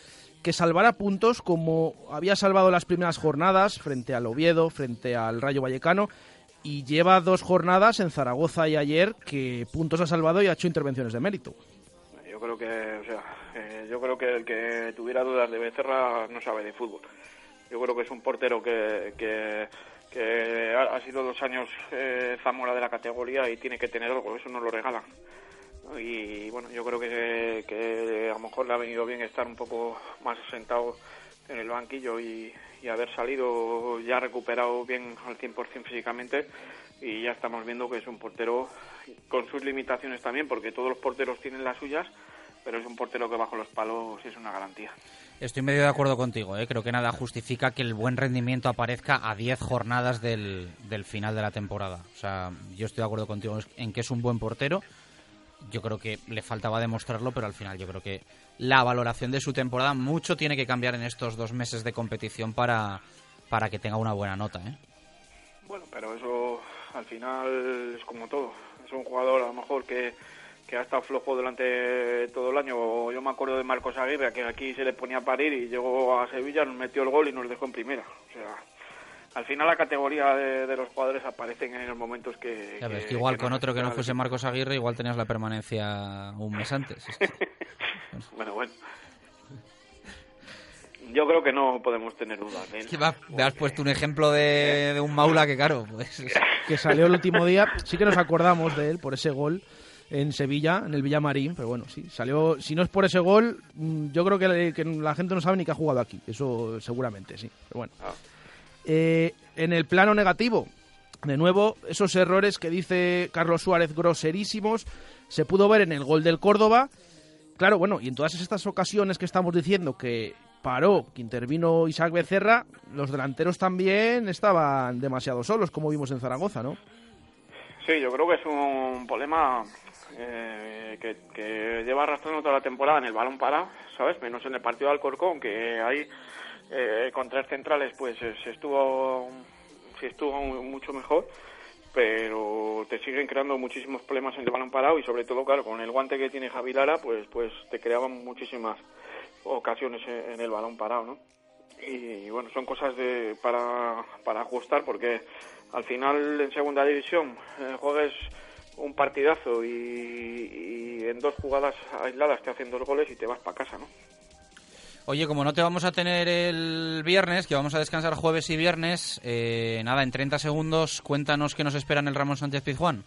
que salvara puntos como había salvado las primeras jornadas frente al Oviedo, frente al Rayo Vallecano. Y lleva dos jornadas en Zaragoza y ayer que puntos ha salvado y ha hecho intervenciones de mérito. Yo creo que, o sea, eh, yo creo que el que tuviera dudas de Becerra no sabe de fútbol. Yo creo que es un portero que, que, que ha, sido dos años eh, Zamora de la categoría y tiene que tener algo, eso no lo regalan. ¿no? Y bueno, yo creo que, a lo mejor le ha venido bien estar un poco más sentado en el banquillo y haber salido ya recuperado bien al 100% físicamente y ya estamos viendo que es un portero con sus limitaciones también porque todos los porteros tienen las suyas pero es un portero que bajo los palos es una garantía Estoy medio de acuerdo contigo, ¿eh? creo que nada justifica que el buen rendimiento aparezca a 10 jornadas del, del final de la temporada. O sea, yo estoy de acuerdo contigo en que es un buen portero. Yo creo que le faltaba demostrarlo, pero al final yo creo que la valoración de su temporada mucho tiene que cambiar en estos dos meses de competición para, para que tenga una buena nota. ¿eh? Bueno, pero eso al final es como todo. Es un jugador a lo mejor que que ha estado flojo durante todo el año. Yo me acuerdo de Marcos Aguirre, que aquí se le ponía a parir y llegó a Sevilla, nos metió el gol y nos dejó en primera. O sea, al final la categoría de, los jugadores aparecen en los momentos que... que, igual con otro que no fuese Marcos Aguirre, igual tenías la permanencia un mes antes. bueno, bueno. Yo creo que no podemos tener dudas. ¿eh? me has puesto un ejemplo de, de un Maula que, claro, pues... que salió el último día. Sí que nos acordamos de él por ese gol en Sevilla, en el Villamarín, pero bueno, sí, salió, si no es por ese gol, mm, yo creo que, la gente no sabe ni que ha jugado aquí, eso seguramente, sí, pero bueno. Ah. Eh, en el plano negativo, de nuevo, esos errores que dice Carlos Suárez groserísimos, se pudo ver en el gol del Córdoba, claro, bueno, y en todas estas ocasiones que estamos diciendo que paró, que intervino Isaac Becerra, los delanteros también estaban demasiado solos, como vimos en Zaragoza, ¿no? Sí, yo creo que es un problema eh, que, lleva arrastrando toda la temporada en el balón parado, ¿sabes? Menos en el partido de Alcorcón, que ahí eh, con tres centrales pues eh, se estuvo, se estuvo mucho mejor, pero te siguen creando muchísimos problemas en el balón parado y sobre todo, claro, con el guante que tiene Javi Lara, pues, pues te creaban muchísimas ocasiones en el balón parado, ¿no? Y bueno, son cosas de, para, ajustar porque al final en segunda división eh, un partidazo y, en dos jugadas aisladas te hacen dos goles y te vas para casa, ¿no? Oye, como no te vamos a tener el viernes, que vamos a descansar jueves y viernes, eh, nada, en 30 segundos cuéntanos qué nos espera en el Ramón Sánchez Pizjuán.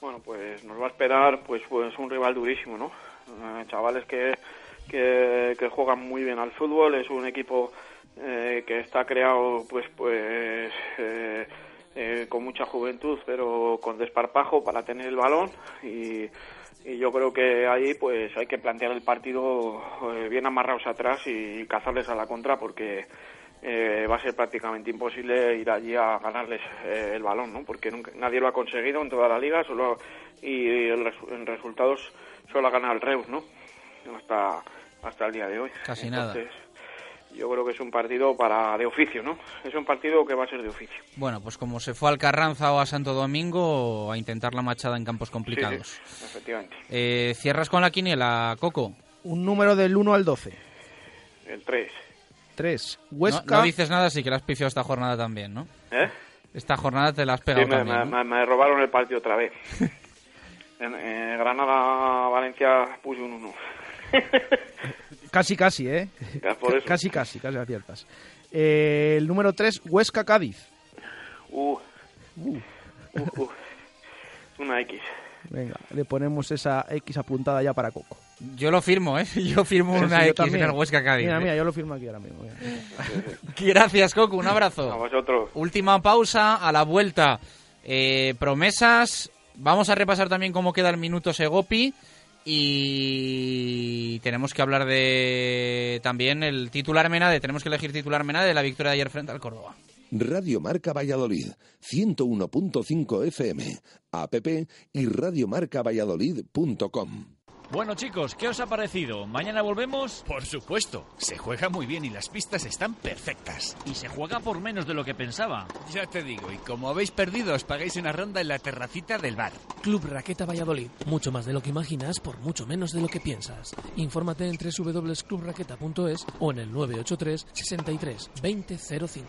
Bueno, pues nos va a esperar pues, pues un rival durísimo, ¿no? Eh, chavales que, que, que, juegan muy bien al fútbol, es un equipo eh, que está creado pues pues eh, con mucha juventud, pero con desparpajo para tener el balón y, yo creo que ahí pues hay que plantear el partido eh, bien amarrados atrás y cazarles a la contra porque eh, va a ser prácticamente imposible ir allí a ganarles el balón, ¿no? Porque nadie lo ha conseguido en toda la liga, solo y en resultados solo ha ganado el Reus, ¿no? Hasta hasta el día de hoy. Casi nada yo creo que es un partido para de oficio, ¿no? Es un partido que va a ser de oficio. Bueno, pues como se fue al Carranza o a Santo Domingo, a intentar la machada en campos complicados. efectivamente. Eh, ¿Cierras con la quiniela, Coco? Un número del 1 al 12. El 3. 3. Huesca... No, dices nada, sí que la has pifiado esta jornada también, ¿no? ¿Eh? Esta jornada te la has pegado sí, me, también, me, me, robaron el partido otra vez. en, Granada-Valencia puse un 1. Casi, casi, ¿eh? Casi, casi, casi aciertas. Eh, el número 3, Huesca Cádiz. Uh. Uh. Uh, Una X. Venga, le ponemos esa X apuntada ya para Coco. Yo lo firmo, ¿eh? Yo firmo una X en el Huesca Cádiz. Mira, ¿eh? mira, yo lo firmo aquí ahora mismo. Gracias, Coco. Un abrazo. A vosotros. Última pausa, a la vuelta. Eh, promesas. Vamos a repasar también cómo queda el minuto Segopi. Y tenemos que hablar de también el titular Menade. Tenemos que elegir titular Menade de la victoria de ayer frente al Córdoba. Radio Marca Valladolid, 101.5 FM, app y radiomarcavalladolid.com. Bueno chicos, ¿qué os ha parecido? ¿Mañana volvemos? Por supuesto, se juega muy bien y las pistas están perfectas. Y se juega por menos de lo que pensaba. Ya te digo, y como habéis perdido, os pagáis una ronda en la terracita del bar. Club Raqueta Valladolid, mucho más de lo que imaginas por mucho menos de lo que piensas. Infórmate en www.clubraqueta.es o en el 983 63 2005.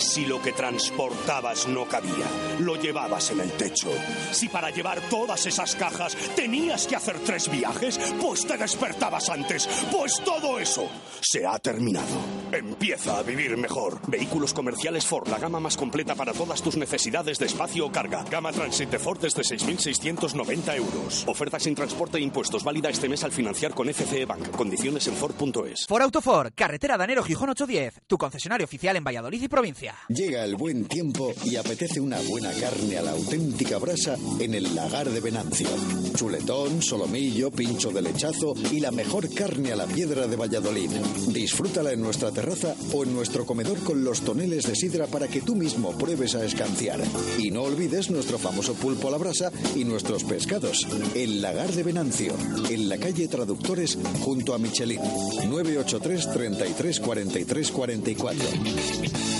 Si lo que transportabas no cabía, lo llevabas en el techo. Si para llevar todas esas cajas tenías que hacer tres viajes, pues te despertabas antes. Pues todo eso se ha terminado. Empieza a vivir mejor. Vehículos comerciales Ford, la gama más completa para todas tus necesidades de espacio o carga. Gama Transit de Ford desde 6.690 euros. Oferta sin transporte e impuestos válida este mes al financiar con FCE Bank. Condiciones en Ford.es. Ford Autofor, carretera Danero Gijón 810, tu concesionario oficial en Valladolid y provincia. Llega el buen tiempo y apetece una buena carne a la auténtica brasa en el lagar de Venancio. Chuletón, solomillo, pincho de lechazo y la mejor carne a la piedra de Valladolid. Disfrútala en nuestra terraza o en nuestro comedor con los toneles de sidra para que tú mismo pruebes a escanciar. Y no olvides nuestro famoso pulpo a la brasa y nuestros pescados. El lagar de Venancio, en la calle Traductores junto a Michelin. 983 33 43 44.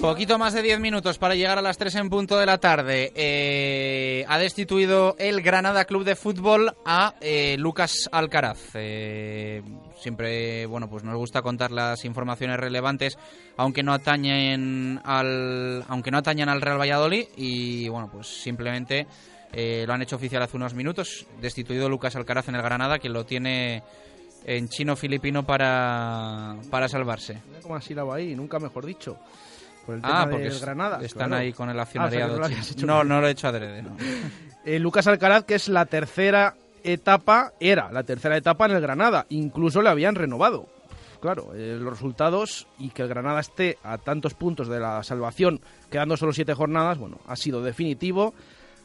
Poquito más de 10 minutos para llegar a las 3 en punto de la tarde. Eh, ha destituido el Granada Club de Fútbol a eh, Lucas Alcaraz. Eh, siempre, bueno, pues nos gusta contar las informaciones relevantes, aunque no atañen al, aunque no atañan al Real Valladolid. Y bueno, pues simplemente lo han hecho oficial hace unos minutos. Destituido Lucas Alcaraz en el Granada, que lo tiene en chino-filipino para, para salvarse. ¿Cómo has hilado ahí? Nunca mejor dicho. Por el ah, tema porque del Granada. Están claro. ahí con el Ah, accionariado. o sea, que no no, lo he hecho adrede, no. Eh, Lucas Alcaraz, que es la tercera etapa, era la tercera etapa en el Granada. Incluso le habían renovado. Claro, eh, los resultados y que el Granada esté a tantos puntos de la salvación, quedando solo siete jornadas, bueno, ha sido definitivo.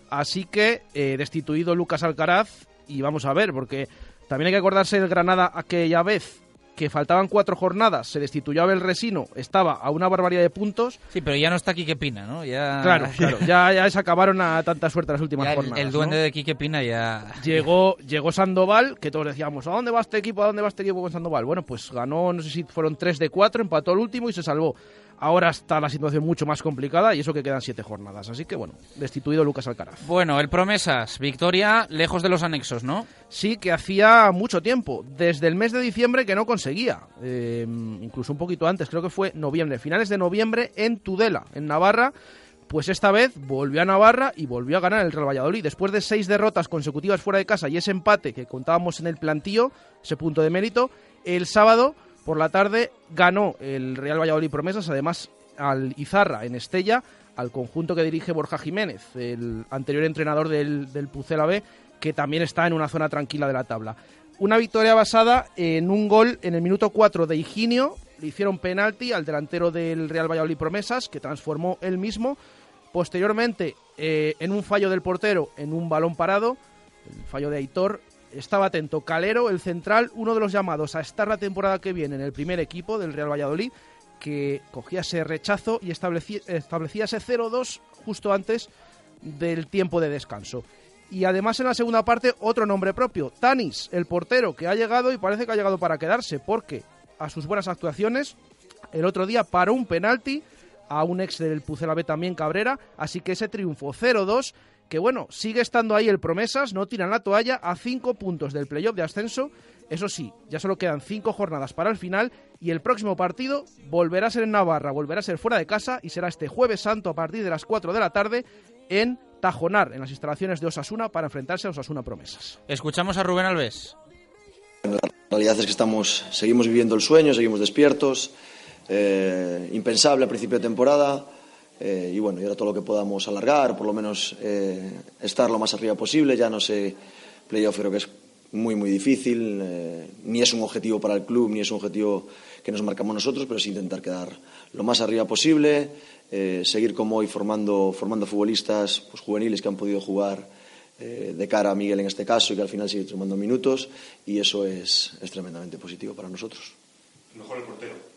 Así que eh, destituido Lucas Alcaraz y vamos a ver, porque también hay que acordarse del Granada aquella vez que faltaban cuatro jornadas, se destituyó a Abel Resino, estaba a una barbaridad de puntos. Sí, pero ya no está Quique Pina, ¿no? Ya... Claro, claro, ya, ya se acabaron a tanta suerte las últimas Ya jornadas. el duende ¿no? de Quique Pina ya... Llegó, llegó Sandoval, que todos decíamos, ¿a dónde va este equipo? ¿A dónde va este equipo con Sandoval? Bueno, pues ganó, no sé si fueron 3 de 4, empató el último y se salvó. Ahora está la situación mucho más complicada y eso que quedan siete jornadas. Así que bueno, destituido Lucas Alcaraz. Bueno, el Promesas, victoria lejos de los anexos, ¿no? Sí, que hacía mucho tiempo, desde el mes de diciembre que no conseguía, eh, incluso un poquito antes, creo que fue noviembre, finales de noviembre en Tudela, en Navarra, pues esta vez volvió a Navarra y volvió a ganar el Real Valladolid. Después de seis derrotas consecutivas fuera de casa y ese empate que contábamos en el plantío, ese punto de mérito, el sábado por la tarde ganó el Real Valladolid Promesas, además al Izarra en Estella, al conjunto que dirige Borja Jiménez, el anterior entrenador del, Pucela B, que también está en una zona tranquila de la tabla. Una victoria basada en un gol en el minuto 4 de Higinio, le hicieron penalti al delantero del Real Valladolid Promesas, que transformó él mismo. Posteriormente, eh, en un fallo del portero, en un balón parado, el fallo de Aitor, estaba atento Calero, el central, uno de los llamados a estar la temporada que viene en el primer equipo del Real Valladolid, que cogía ese rechazo y establecía, establecía ese 0-2 justo antes del tiempo de descanso. Y además en la segunda parte otro nombre propio, Tanis, el portero, que ha llegado y parece que ha llegado para quedarse, porque a sus buenas actuaciones el otro día paró un penalti a un ex del Pucela también Cabrera, así que ese triunfo 0-2 que bueno, sigue estando ahí el Promesas, no tiran la toalla a cinco puntos del playoff de ascenso. Eso sí, ya solo quedan cinco jornadas para el final y el próximo partido volverá a ser en Navarra, volverá a ser fuera de casa y será este jueves santo a partir de las 4 de la tarde en Tajonar, en las instalaciones de Osasuna, para enfrentarse a Osasuna Promesas. Escuchamos a Rubén Alves. La realidad es que estamos, seguimos viviendo el sueño, seguimos despiertos, eh, impensable a principio de temporada. Eh, y bueno, y ahora todo lo que podamos alargar, por lo menos eh, estar lo más arriba posible. Ya no sé, playoff creo que es muy, muy difícil. eh, ni es un objetivo para el club, ni es un objetivo que nos marcamos nosotros, pero es intentar quedar lo más arriba posible, seguir como hoy formando, formando futbolistas pues, juveniles que han podido jugar de cara a Miguel en este caso y que al final sigue tomando minutos y eso es, es tremendamente positivo para nosotros. Mejor el portero.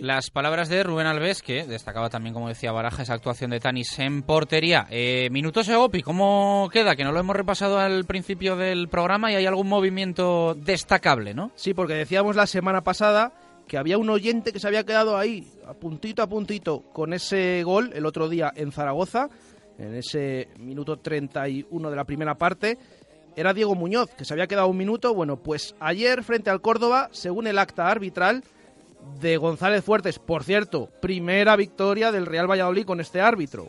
Las palabras de Rubén Alves, que destacaba también, como decía Baraja, esa actuación de Tanis en portería. Eh, minutos Egopi, ¿cómo queda? Que no lo hemos repasado al principio del programa y hay algún movimiento destacable, ¿no? Sí, porque decíamos la semana pasada que había un oyente que se había quedado ahí, a puntito a puntito, con ese gol el otro día en Zaragoza, en ese minuto 31 de la primera parte. Era Diego Muñoz, que se había quedado un minuto. Bueno, pues ayer frente al Córdoba, según el acta arbitral de González Fuertes, por cierto, primera victoria del Real Valladolid con este árbitro,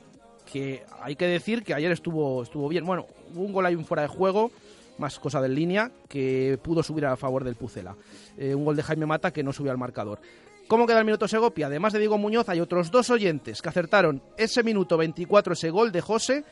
que hay que decir que ayer estuvo, estuvo bien. Bueno, un gol ahí un fuera de juego, más cosa del línea, que pudo subir a favor del Pucela. Eh, un gol de Jaime Mata que no subió al marcador. ¿Cómo queda el minuto Segopi? Además de Diego Muñoz, hay otros dos oyentes que acertaron ese minuto 24, ese gol de José.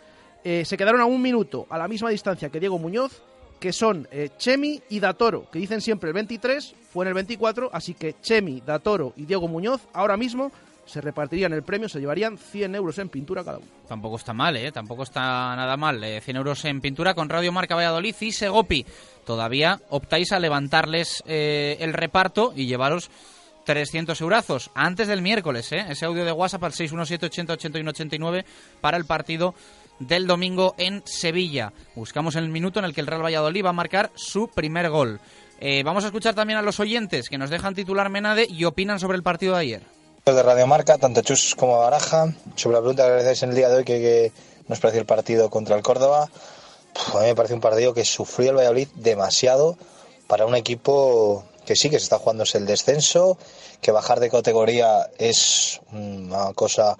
Eh, se quedaron a un minuto, a la misma distancia que Diego Muñoz, que son eh, Chemi y Datoro, que dicen siempre el 23, fue en el 24, así que Chemi, Datoro y Diego Muñoz ahora mismo se repartirían el premio, se llevarían 100 euros en pintura cada uno. Tampoco está mal, ¿eh? Tampoco está nada mal. Eh, 100 euros en pintura con Radio Marca Valladolid y Segopi. Todavía optáis a levantarles eh, el reparto y llevaros 300 eurazos antes del miércoles, ¿eh? Ese audio de WhatsApp al 617 80 81 89 para el partido del domingo en Sevilla. Buscamos el minuto en el que el Real Valladolid va a marcar su primer gol. Eh, vamos a escuchar también a los oyentes que nos dejan titular Menade y opinan sobre el partido de ayer. de Radio Marca, tanto Chus como Baraja, sobre la pregunta que realizáis en el día de hoy, que, que nos pareció el partido contra el Córdoba. A mí me parece un partido que sufrió el Valladolid demasiado para un equipo que sí, que se está jugándose el descenso, que bajar de categoría es una cosa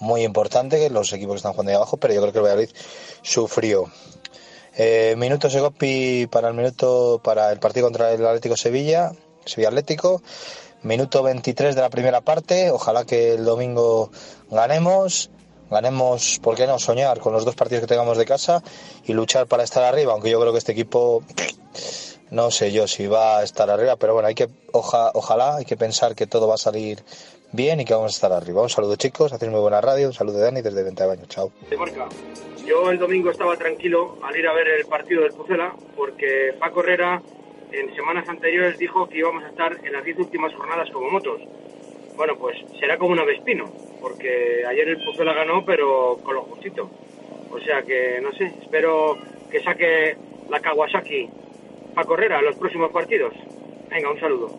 muy importante, que los equipos que están jugando ahí abajo, pero yo creo que el Valladolid sufrió. Eh, minuto Segopi para el minuto para el partido contra el Atlético Sevilla, Sevilla Atlético. Minuto 23 de la primera parte. Ojalá que el domingo ganemos. Ganemos, ¿por qué no? Soñar con los dos partidos que tengamos de casa y luchar para estar arriba. Aunque yo creo que este equipo, no sé yo si va a estar arriba, pero bueno, hay que, oja, ojalá, hay que pensar que todo va a salir bien y que vamos a estar arriba. Un saludo chicos, hacéis muy buena radio. Un saludo de Dani desde Venta de Baño. Chao. Yo el domingo estaba tranquilo al ir a ver el partido del Pucela porque Paco Herrera en semanas anteriores dijo que íbamos a estar en las 10 últimas jornadas como motos. Bueno, pues será como un avespino, porque ayer el Pucela ganó, pero con lo justito. O sea que, no sé, espero que saque la Kawasaki Paco Herrera en los próximos partidos. Venga, un saludo.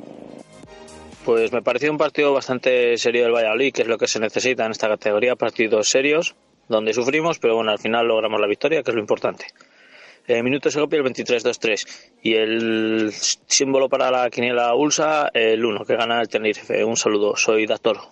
Pues me pareció un partido bastante serio del Valladolid, que es lo que se necesita en esta categoría, partidos serios, donde sufrimos, pero bueno, al final logramos la victoria, que es lo importante. Eh, minuto Segopi el 23-2-3 y el símbolo para la quiniela Ulsa el 1, que gana el Tenerife. Un saludo, soy Datoro.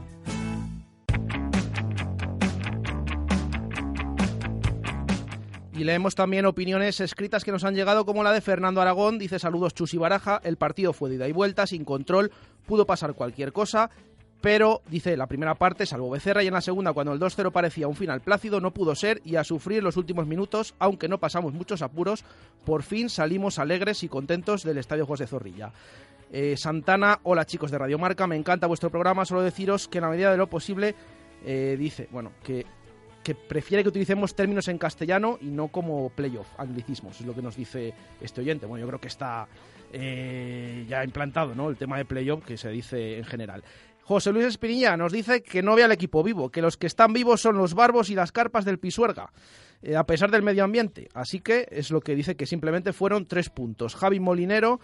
Y leemos también opiniones escritas que nos han llegado, como la de Fernando Aragón. Dice: Saludos, Chus y Baraja. El partido fue de ida y vuelta, sin control. Pudo pasar cualquier cosa. Pero, dice, la primera parte, salvo Becerra, y en la segunda, cuando el 2-0 parecía un final plácido, no pudo ser y a sufrir los últimos minutos, aunque no pasamos muchos apuros, por fin salimos alegres y contentos del Estadio José Zorrilla. Eh, Santana, hola chicos de Radio Marca, me encanta vuestro programa, solo deciros que en la medida de lo posible, eh, dice, bueno, que, que prefiere que utilicemos términos en castellano y no como playoff, anglicismos, es lo que nos dice este oyente. Bueno, yo creo que está eh, ya implantado, ¿no? El tema de playoff que se dice en general. José Luis Espinilla nos dice que no ve al equipo vivo, que los que están vivos son los barbos y las carpas del Pisuerga, eh, a pesar del medio ambiente. Así que es lo que dice que simplemente fueron tres puntos. Javi Molinero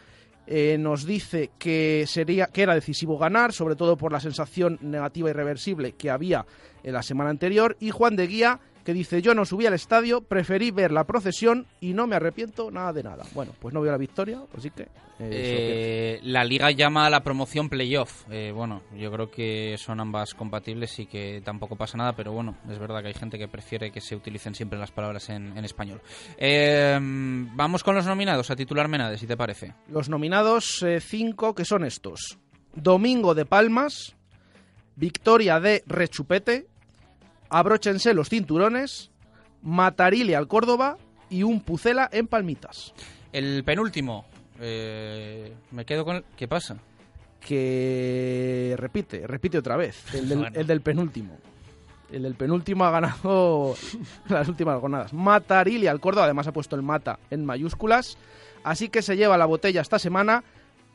eh, nos dice que, sería, que era decisivo ganar, sobre todo por la sensación negativa irreversible que había en la semana anterior. Y Juan de Guía que dice yo no subí al estadio, preferí ver la procesión y no me arrepiento nada de nada. Bueno, pues no veo la victoria, así que... Eh, la liga llama a la promoción playoff. Eh, bueno, yo creo que son ambas compatibles y que tampoco pasa nada, pero bueno, es verdad que hay gente que prefiere que se utilicen siempre las palabras en, español. Eh, vamos con los nominados a titular Menade, si te parece. Los nominados, cinco, que son estos. Domingo de Palmas, victoria de Rechupete, abróchense los cinturones, Matarile al Córdoba y un Pucela en Palmitas. El penúltimo, eh, me quedo con... ¿Qué pasa? Que repite, repite otra vez, el del, penúltimo. El del penúltimo ha ganado las últimas jornadas. Matarile al Córdoba, además ha puesto el mata en mayúsculas. Así que se lleva la botella esta semana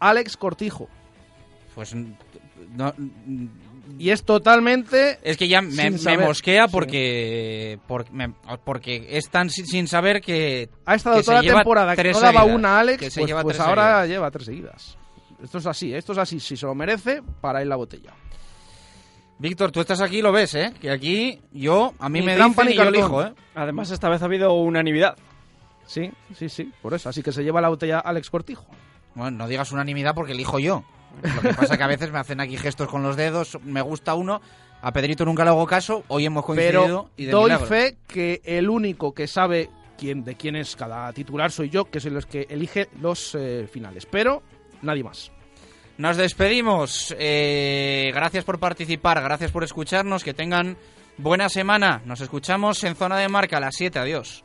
Alex Cortijo. Pues no, y es totalmente. Es que ya me, mosquea porque, porque, es tan sin, saber que. Ha estado toda la temporada que no daba una Alex, pues, pues ahora lleva tres seguidas. Esto es así, esto es así. Si se lo merece, para ir la botella. Víctor, tú estás aquí y lo ves, ¿eh? Que aquí yo, a mí me dicen y yo elijo, ¿eh? Además, esta vez ha habido unanimidad. Sí, sí, sí, por eso. Así que se lleva la botella Alex Cortijo. Bueno, no digas unanimidad porque elijo yo. Lo que pasa es que a veces me hacen aquí gestos con los dedos, me gusta uno, a Pedrito nunca le hago caso, hoy hemos coincidido y doy fe que el único que sabe quién, de quién es cada titular soy yo, que soy los que elige los eh, finales. Pero nadie más. Nos despedimos. Eh, gracias por participar, gracias por escucharnos, que tengan buena semana. Nos escuchamos en zona de marca a las 7. Adiós.